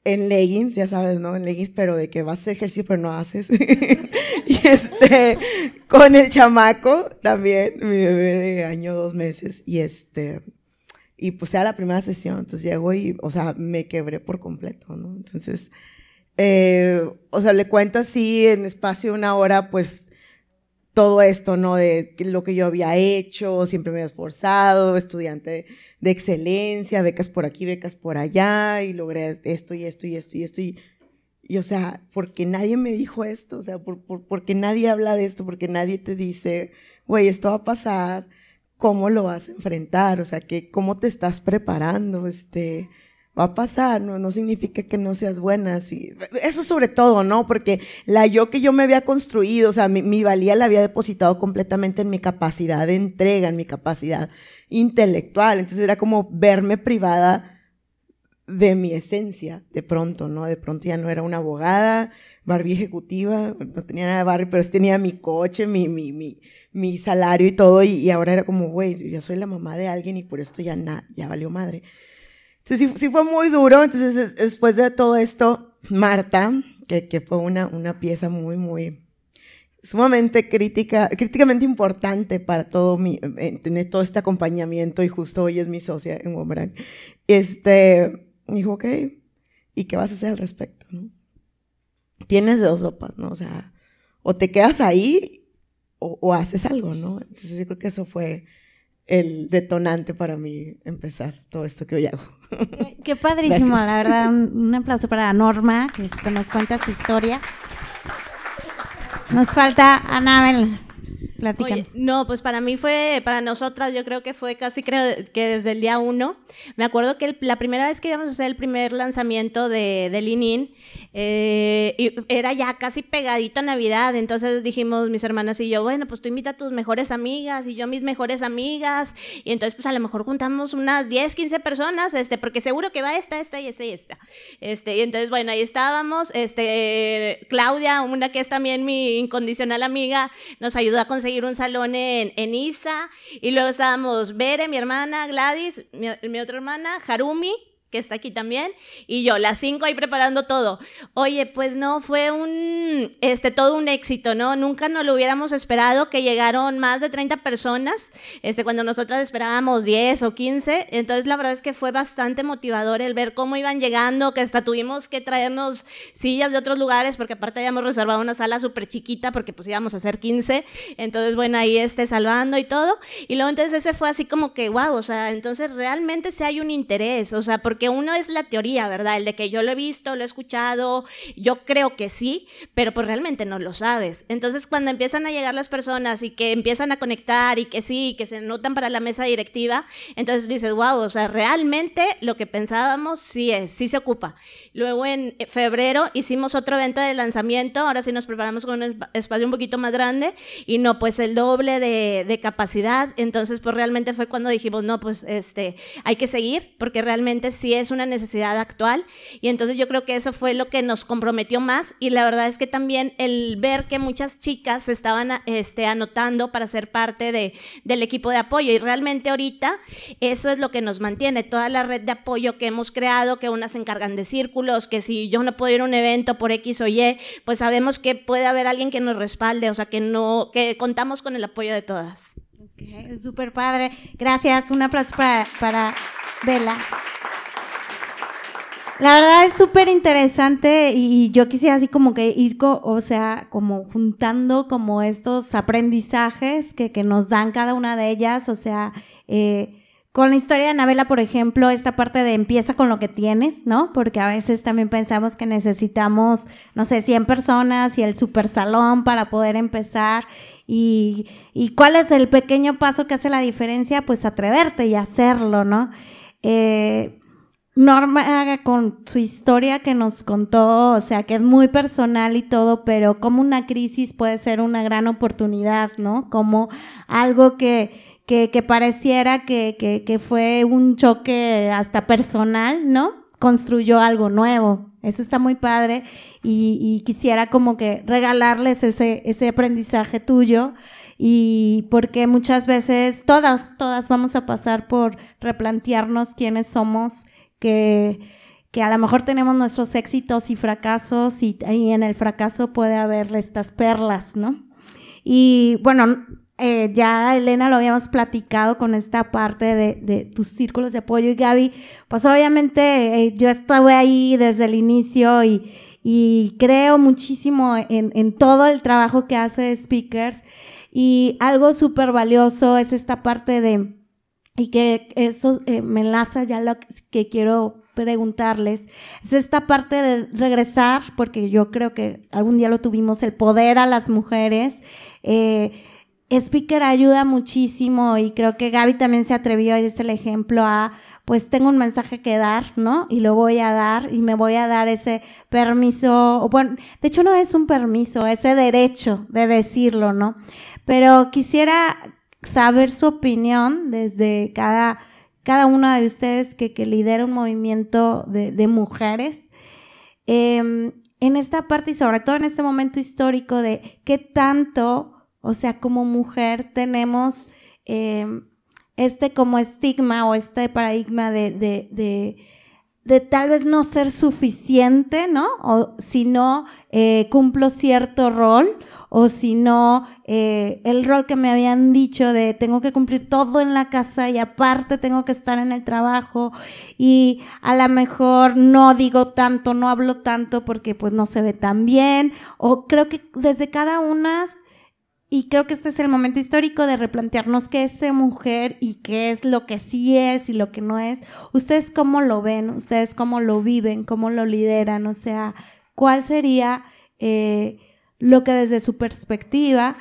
en leggings, ya sabes, ¿no? En leggings, pero de que vas a hacer ejercicio, pero no haces. y este, con el chamaco también, mi bebé de año, dos meses, y este, y pues era la primera sesión, entonces llego y, o sea, me quebré por completo, ¿no? Entonces, eh, o sea, le cuento así en espacio de una hora, pues todo esto, ¿no? De lo que yo había hecho, siempre me había esforzado, estudiante de excelencia, becas por aquí, becas por allá, y logré esto y esto y esto y esto. Y, y o sea, porque nadie me dijo esto, o sea, por, por, porque nadie habla de esto, porque nadie te dice, güey, esto va a pasar cómo lo vas a enfrentar, o sea, que cómo te estás preparando, este, va a pasar, no, no significa que no seas buena, sí. eso sobre todo, ¿no? Porque la yo que yo me había construido, o sea, mi, mi, valía la había depositado completamente en mi capacidad de entrega, en mi capacidad intelectual, entonces era como verme privada de mi esencia, de pronto, ¿no? De pronto ya no era una abogada, Barbie ejecutiva, no tenía nada de Barbie, pero tenía mi coche, mi, mi, mi, mi salario y todo, y, ahora era como, güey, ya soy la mamá de alguien y por esto ya, na, ya valió madre. Sí, sí, sí fue muy duro. Entonces, es- después de todo esto, Marta, que, que fue una, una pieza muy, muy sumamente crítica, críticamente importante para todo mi, tener todo este acompañamiento y justo hoy es mi socia en Womerang, este, dijo, ok, ¿y qué vas a hacer al respecto? Tienes dos sopas, ¿no? O sea, o te quedas ahí o, o haces algo, ¿no? Entonces yo creo que eso fue el detonante para mí empezar todo esto que hoy hago. Qué, padrísimo, Gracias. la verdad. Un, un aplauso para Norma, que, que nos cuenta su historia. Nos falta Anabel. Oye, no, pues para mí fue, para nosotras, yo creo que fue casi, creo que desde el día uno. Me acuerdo que el- la primera vez que íbamos a hacer el primer lanzamiento de, de Lean In, eh, era ya casi pegadito a Navidad. Entonces dijimos mis hermanas y yo, bueno, pues tú invita a tus mejores amigas y yo mis mejores amigas. Y entonces, pues a lo mejor juntamos unas 10, 15 personas, este, porque seguro que va esta, esta y esta y esta. Este, y entonces, bueno, ahí estábamos. Este, Claudia, una que es también mi incondicional amiga, nos ayudó a conseguir un salón en, en ISA. Y luego estábamos Bere, mi hermana, Gladys, mi, mi otra hermana, Harumi que está aquí también, y yo, las cinco ahí preparando todo. Oye, pues no, fue un, este, todo un éxito, ¿no? Nunca nos lo hubiéramos esperado, que llegaron más de 30 personas, este, cuando nosotras esperábamos 10 o 15, entonces la verdad es que fue bastante motivador el ver cómo iban llegando, que hasta tuvimos que traernos sillas de otros lugares, porque aparte habíamos reservado una sala súper chiquita, porque pues íbamos a hacer 15, entonces bueno, ahí este, salvando y todo, y luego entonces ese fue así como que, wow, o sea, entonces realmente sí hay un interés, o sea, porque uno es la teoría, ¿verdad? El de que yo lo he visto, lo he escuchado, yo creo que sí, pero pues realmente no lo sabes. Entonces cuando empiezan a llegar las personas y que empiezan a conectar y que sí, que se notan para la mesa directiva, entonces dices, wow, o sea, realmente lo que pensábamos sí es, sí se ocupa. Luego en febrero hicimos otro evento de lanzamiento, ahora sí nos preparamos con un espa- espacio un poquito más grande y no, pues el doble de, de capacidad, entonces pues realmente fue cuando dijimos, no, pues este, hay que seguir porque realmente sí es una necesidad actual y entonces yo creo que eso fue lo que nos comprometió más y la verdad es que también el ver que muchas chicas estaban este, anotando para ser parte de, del equipo de apoyo y realmente ahorita eso es lo que nos mantiene, toda la red de apoyo que hemos creado, que unas se encargan de círculos, que si yo no puedo ir a un evento por X o Y, pues sabemos que puede haber alguien que nos respalde, o sea, que no, que contamos con el apoyo de todas. Ok, Súper padre. Gracias. Un aplauso para, para Vela. La verdad es súper interesante y yo quisiera así como que ir, o sea, como juntando como estos aprendizajes que, que nos dan cada una de ellas, o sea, eh, con la historia de Anabela, por ejemplo, esta parte de empieza con lo que tienes, ¿no? Porque a veces también pensamos que necesitamos, no sé, 100 personas y el super salón para poder empezar. Y, y cuál es el pequeño paso que hace la diferencia, pues atreverte y hacerlo, ¿no? Eh, Norma con su historia que nos contó, o sea, que es muy personal y todo, pero como una crisis puede ser una gran oportunidad, ¿no? Como algo que, que, que pareciera que, que, que fue un choque hasta personal, ¿no? Construyó algo nuevo. Eso está muy padre y, y quisiera como que regalarles ese, ese aprendizaje tuyo y porque muchas veces todas, todas vamos a pasar por replantearnos quiénes somos, que, que a lo mejor tenemos nuestros éxitos y fracasos y, y en el fracaso puede haber estas perlas, ¿no? Y bueno, eh, ya Elena lo habíamos platicado con esta parte de, de tus círculos de apoyo y Gaby, pues obviamente eh, yo estuve ahí desde el inicio y, y creo muchísimo en, en todo el trabajo que hace Speakers y algo súper valioso es esta parte de, y que eso eh, me enlaza ya lo que quiero preguntarles, es esta parte de regresar, porque yo creo que algún día lo tuvimos, el poder a las mujeres. Eh, Speaker ayuda muchísimo y creo que Gaby también se atrevió y es el ejemplo a, pues tengo un mensaje que dar, ¿no? Y lo voy a dar y me voy a dar ese permiso, bueno, de hecho no es un permiso, ese derecho de decirlo, ¿no? Pero quisiera saber su opinión desde cada, cada una de ustedes que, que lidera un movimiento de, de mujeres. Eh, en esta parte y sobre todo en este momento histórico de qué tanto, o sea, como mujer tenemos eh, este como estigma o este paradigma de, de, de, de tal vez no ser suficiente, ¿no? O si no eh, cumplo cierto rol, o si no eh, el rol que me habían dicho de tengo que cumplir todo en la casa y aparte tengo que estar en el trabajo y a lo mejor no digo tanto, no hablo tanto porque pues no se ve tan bien, o creo que desde cada una y creo que este es el momento histórico de replantearnos qué es mujer y qué es lo que sí es y lo que no es. ¿Ustedes cómo lo ven? ¿Ustedes cómo lo viven? ¿Cómo lo lideran? O sea, ¿cuál sería eh, lo que desde su perspectiva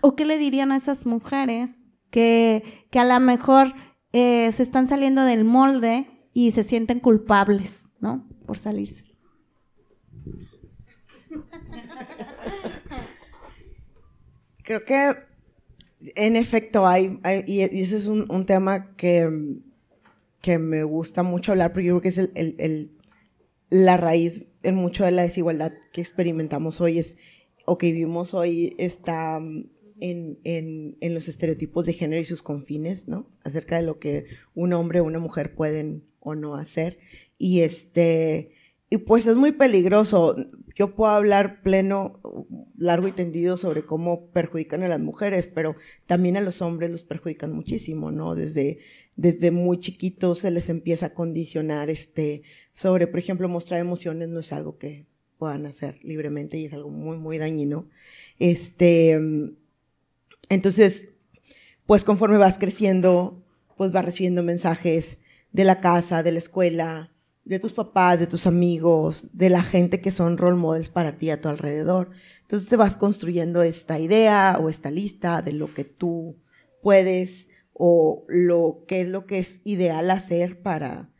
o qué le dirían a esas mujeres que, que a lo mejor eh, se están saliendo del molde y se sienten culpables, ¿no? Por salirse. Creo que en efecto hay, y, ese es un, tema que, que, me gusta mucho hablar porque yo creo que es el, la raíz en mucho de la desigualdad que experimentamos hoy es, o que vivimos hoy está en, en, en, los estereotipos de género y sus confines, ¿no? Acerca de lo que un hombre o una mujer pueden o no hacer. Y este, y pues es muy peligroso yo puedo hablar pleno, largo y tendido sobre cómo perjudican a las mujeres, pero también a los hombres los perjudican muchísimo, ¿no? Desde, desde muy chiquitos se les empieza a condicionar este, sobre, por ejemplo, mostrar emociones no es algo que puedan hacer libremente y es algo muy, muy dañino. Este, entonces, pues conforme vas creciendo, pues vas recibiendo mensajes de la casa, de la escuela, de tus papás, de tus amigos, de la gente que son role models para ti a tu alrededor. Entonces te vas construyendo esta idea o esta lista de lo que tú puedes o lo que es lo que es ideal hacer para,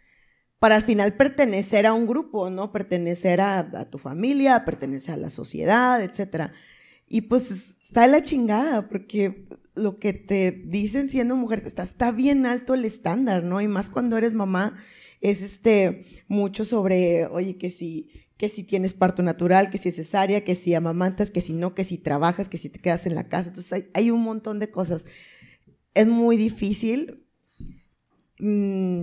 para al final pertenecer a un grupo, ¿no? Pertenecer a, tu familia, pertenecer a la sociedad, etc. Y pues está de la chingada, porque lo que te dicen siendo mujer, está, está bien alto el estándar, ¿no? Y más cuando eres mamá es este, mucho sobre, oye, que si, que si tienes parto natural, que si es cesárea, que si amamantas, que si no, que si trabajas, que si te quedas en la casa. Entonces hay, un montón de cosas. Es muy difícil mm,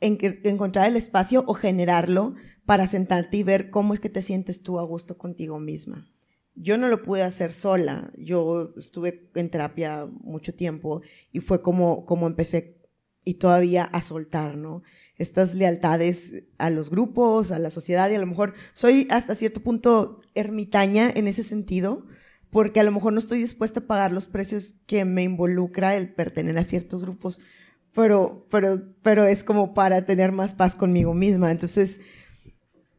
encontrar el espacio o generarlo para sentarte y ver cómo es que te sientes tú a gusto contigo misma. Yo no lo pude hacer sola. Yo estuve en terapia mucho tiempo y fue como, como empecé y todavía a soltar, ¿no? Estas lealtades a los grupos, a la sociedad, y a lo mejor soy hasta cierto punto ermitaña en ese sentido, porque a lo mejor no estoy dispuesta a pagar los precios que me involucra el pertenecer a ciertos grupos, pero, pero, pero es como para tener más paz conmigo misma. Entonces,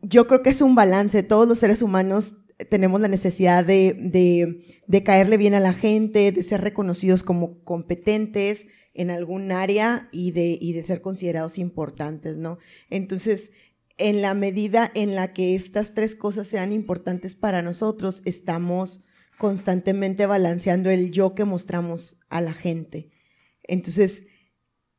yo creo que es un balance. Todos los seres humanos tenemos la necesidad de, de, de caerle bien a la gente, de ser reconocidos como competentes, en algún área y de, y de ser considerados importantes, ¿no? Entonces, en la medida en la que estas tres cosas sean importantes para nosotros, estamos constantemente balanceando el yo que mostramos a la gente. Entonces,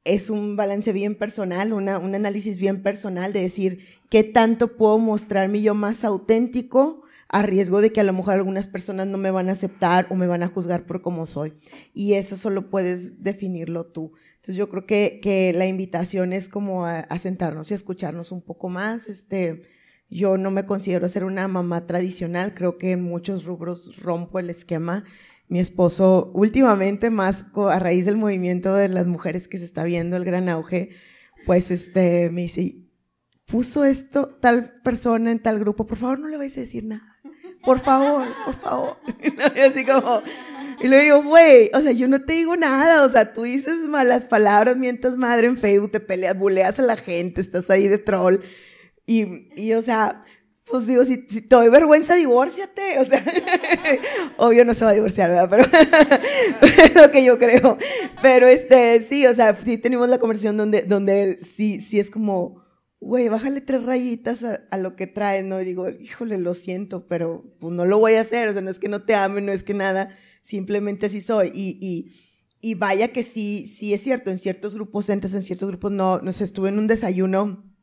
es un balance bien personal, un análisis bien personal de decir qué tanto puedo mostrar mi yo más auténtico a riesgo de que a lo mejor algunas personas no me van a aceptar o me van a juzgar por cómo soy. Y eso solo puedes definirlo tú. Entonces yo creo que, la invitación es como a, sentarnos y escucharnos un poco más. Este, yo no me considero ser una mamá tradicional, creo que en muchos rubros rompo el esquema. Mi esposo, últimamente, más a raíz del movimiento de las mujeres que se está viendo, el gran auge, pues este, me dice, puso esto tal persona en tal grupo, por favor no le vais a decir nada por favor, por favor. Y así como, y le digo, güey, o sea, yo no te digo nada, o sea, tú dices malas palabras, mientras madre en Facebook, te peleas, buleas a la gente, estás ahí de troll. Y, y o sea, pues digo, si, te doy vergüenza, divórciate. O sea, obvio no se va a divorciar, ¿verdad? Pero lo que yo creo. Pero este, sí, o sea, sí tenemos la conversación donde, donde sí, sí es como, güey, bájale tres rayitas a, lo que traes, ¿no? Y digo, híjole, lo siento, pero pues no lo voy a hacer, o sea, no es que no te ame, no es que nada, simplemente así soy. Y, y, y vaya que sí, sí es cierto, en ciertos grupos entras, en ciertos grupos no, no sé, estuve en un desayuno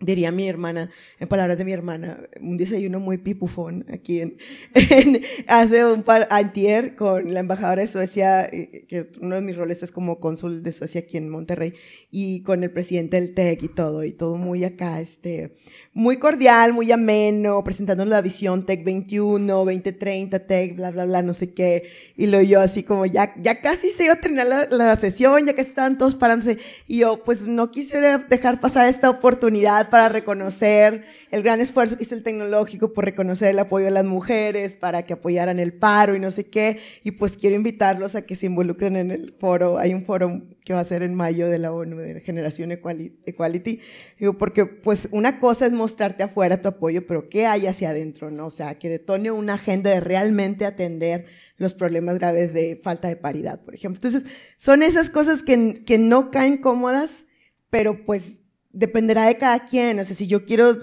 diría mi hermana, en palabras de mi hermana, un desayuno muy pipufón aquí en, en hace un par antier con la embajadora de Suecia, eh, que uno de mis roles es como cónsul de Suecia aquí en Monterrey, y con el presidente del TEC y todo, y todo muy acá, este, muy cordial, muy ameno, presentándonos la visión TEC 21, 2030, TEC, bla, bla, bla, no sé qué, y lo yo así como ya, ya casi se iba a terminar la, la sesión, ya que estaban todos parándose, y yo pues no quisiera dejar pasar esta oportunidad para reconocer el gran esfuerzo que hizo el tecnológico por reconocer el apoyo a las mujeres, para que apoyaran el paro y no sé qué. Y pues quiero invitarlos a que se involucren en el foro. Hay un foro que va a ser en mayo de la ONU, de Generación Equality. Digo, porque pues una cosa es mostrarte afuera tu apoyo, pero ¿qué hay hacia adentro? ¿no? O sea, que detone una agenda de realmente atender los problemas graves de falta de paridad, por ejemplo. Entonces, son esas cosas que, que no caen cómodas, pero pues dependerá de cada quien. O sea, si yo quiero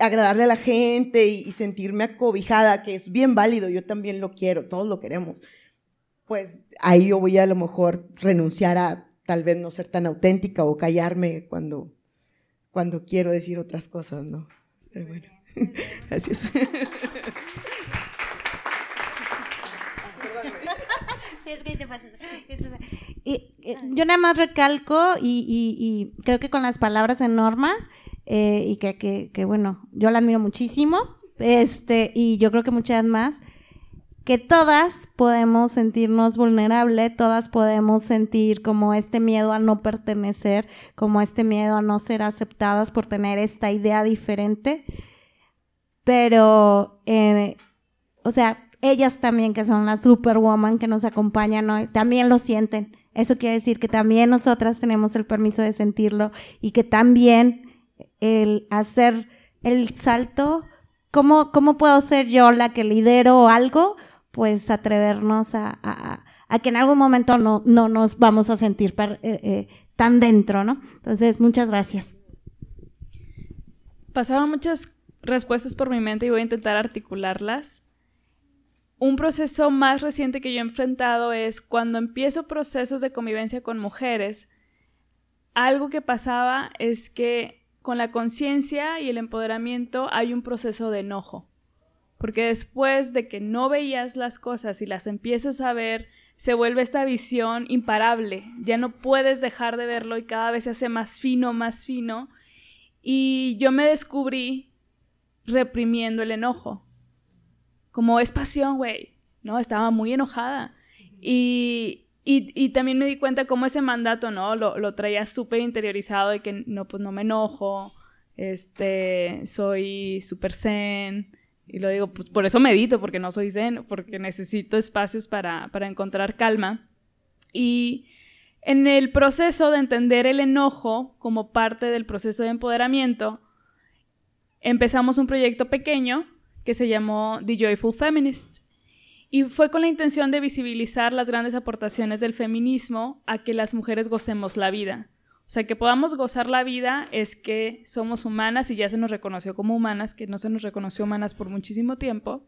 agradarle a la gente y, sentirme acobijada, que es bien válido, yo también lo quiero, todos lo queremos, pues ahí yo voy a, a lo mejor renunciar a tal vez no ser tan auténtica o callarme cuando, cuando quiero decir otras cosas, ¿no? Pero bueno, gracias. Sí, es que te pasa eso. Y, eh, yo nada más recalco y, y, y, creo que con las palabras en Norma, eh, y que, que, que, bueno, yo la admiro muchísimo, este, y yo creo que muchas más, que todas podemos sentirnos vulnerables, todas podemos sentir como este miedo a no pertenecer, como este miedo a no ser aceptadas por tener esta idea diferente, pero, eh, o sea, ellas también que son las superwoman que nos acompañan hoy, también lo sienten. Eso quiere decir que también nosotras tenemos el permiso de sentirlo y que también el hacer el salto, ¿cómo, cómo puedo ser yo la que lidero algo? Pues atrevernos a, que en algún momento no, no nos vamos a sentir per, eh, eh, tan dentro, ¿no? Entonces, muchas gracias. Pasaban muchas respuestas por mi mente y voy a intentar articularlas. Un proceso más reciente que yo he enfrentado es cuando empiezo procesos de convivencia con mujeres, algo que pasaba es que con la conciencia y el empoderamiento hay un proceso de enojo. Porque después de que no veías las cosas y las empiezas a ver, se vuelve esta visión imparable. Ya no puedes dejar de verlo y cada vez se hace más fino, más fino. Y yo me descubrí reprimiendo el enojo. Como es pasión, güey. No, estaba muy enojada. Y, y, también me di cuenta cómo ese mandato, ¿no? Lo, lo traía súper interiorizado de que no, pues no me enojo, este, soy súper zen. Y lo digo, pues por eso medito, porque no soy zen, porque necesito espacios para, para encontrar calma. Y en el proceso de entender el enojo como parte del proceso de empoderamiento, empezamos un proyecto pequeño que se llamó The Joyful Feminist y fue con la intención de visibilizar las grandes aportaciones del feminismo a que las mujeres gocemos la vida. O sea, que podamos gozar la vida es que somos humanas y ya se nos reconoció como humanas, que no se nos reconoció humanas por muchísimo tiempo.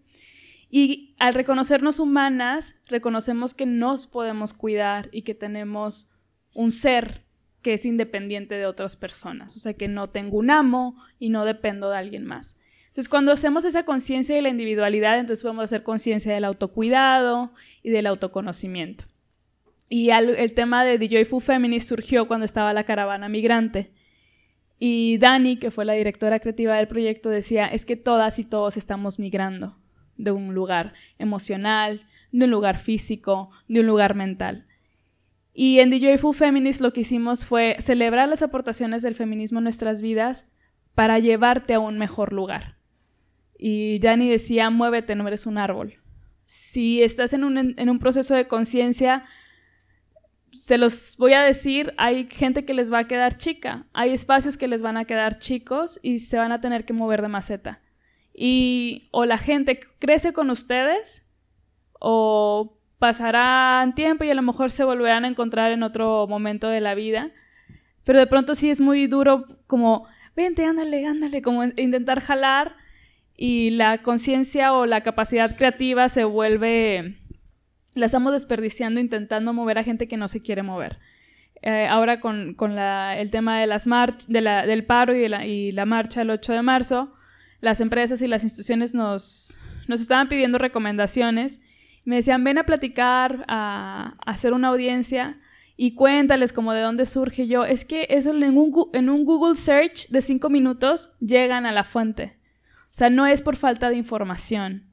Y al reconocernos humanas, reconocemos que nos podemos cuidar y que tenemos un ser que es independiente de otras personas. O sea, que no tengo un amo y no dependo de alguien más. Entonces, cuando hacemos esa conciencia de la individualidad, entonces podemos hacer conciencia del autocuidado y del autoconocimiento. Y el tema de The Joyful Feminist surgió cuando estaba la caravana migrante. Y Dani, que fue la directora creativa del proyecto, decía, es que todas y todos estamos migrando de un lugar emocional, de un lugar físico, de un lugar mental. Y en The Joyful Feminist lo que hicimos fue celebrar las aportaciones del feminismo en nuestras vidas para llevarte a un mejor lugar. Y Dani decía, muévete, no eres un árbol. Si estás en un, en un proceso de conciencia, se los voy a decir, hay gente que les va a quedar chica, hay espacios que les van a quedar chicos y se van a tener que mover de maceta. Y o la gente crece con ustedes o pasarán tiempo y a lo mejor se volverán a encontrar en otro momento de la vida. Pero de pronto sí es muy duro como, vente, ándale, ándale, como intentar jalar y la conciencia o la capacidad creativa se vuelve, la estamos desperdiciando intentando mover a gente que no se quiere mover. eh, ahora con, con la, el tema de las de la, del paro y la, y la marcha el 8 de marzo, las empresas y las instituciones nos, nos estaban pidiendo recomendaciones. Me decían, ven a platicar, a, a hacer una audiencia y cuéntales como de dónde surge yo. Es que eso en un, en un Google Search de cinco minutos llegan a la fuente. O sea, no es por falta de información,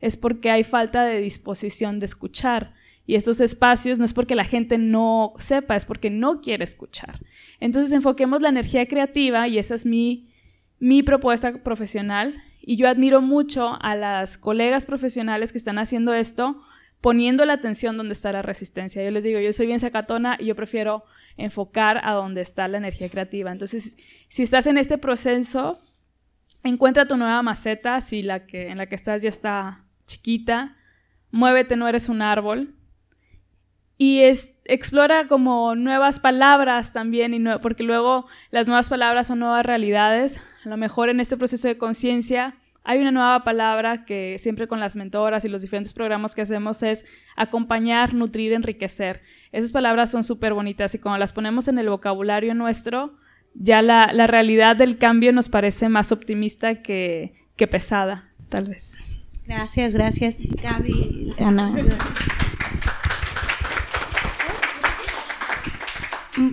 es porque hay falta de disposición de escuchar. Y estos espacios no es porque la gente no sepa, es porque no quiere escuchar. Entonces enfoquemos la energía creativa y esa es mi, mi propuesta profesional. Y yo admiro mucho a las colegas profesionales que están haciendo esto poniendo la atención donde está la resistencia. Yo les digo, yo soy bien sacatona y yo prefiero enfocar a donde está la energía creativa. Entonces, si estás en este proceso, encuentra tu nueva maceta, si la que en la que estás ya está chiquita, muévete, no eres un árbol. Y es, explora como nuevas palabras también, y porque luego las nuevas palabras son nuevas realidades. A lo mejor en este proceso de conciencia hay una nueva palabra que siempre con las mentoras y los diferentes programas que hacemos es acompañar, nutrir, enriquecer. Esas palabras son súper bonitas y cuando las ponemos en el vocabulario nuestro, ya la, la, realidad del cambio nos parece más optimista que, que pesada, tal vez. Gracias, gracias. Gaby, Ana.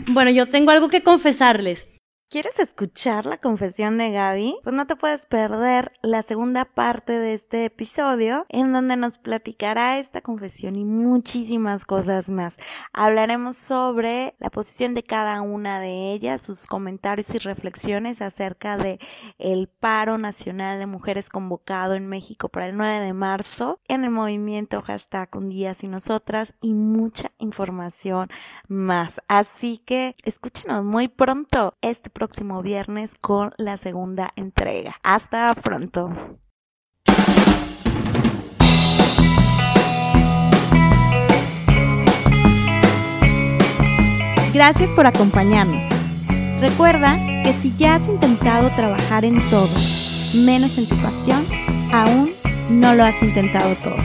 Bueno, yo tengo algo que confesarles. ¿Quieres escuchar la confesión de Gaby? Pues no te puedes perder la segunda parte de este episodio en donde nos platicará esta confesión y muchísimas cosas más. Hablaremos sobre la posición de cada una de ellas, sus comentarios y reflexiones acerca de el paro nacional de mujeres convocado en México para el 9 de marzo en el movimiento hashtag un día sin nosotras y mucha información más. Así que escúchenos muy pronto este próximo viernes con la segunda entrega. Hasta pronto. Gracias por acompañarnos. Recuerda que si ya has intentado trabajar en todo, menos en tu pasión, aún no lo has intentado todo.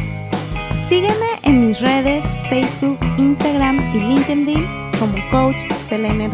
Sígueme en mis redes Facebook, Instagram y LinkedIn como Coach Selene.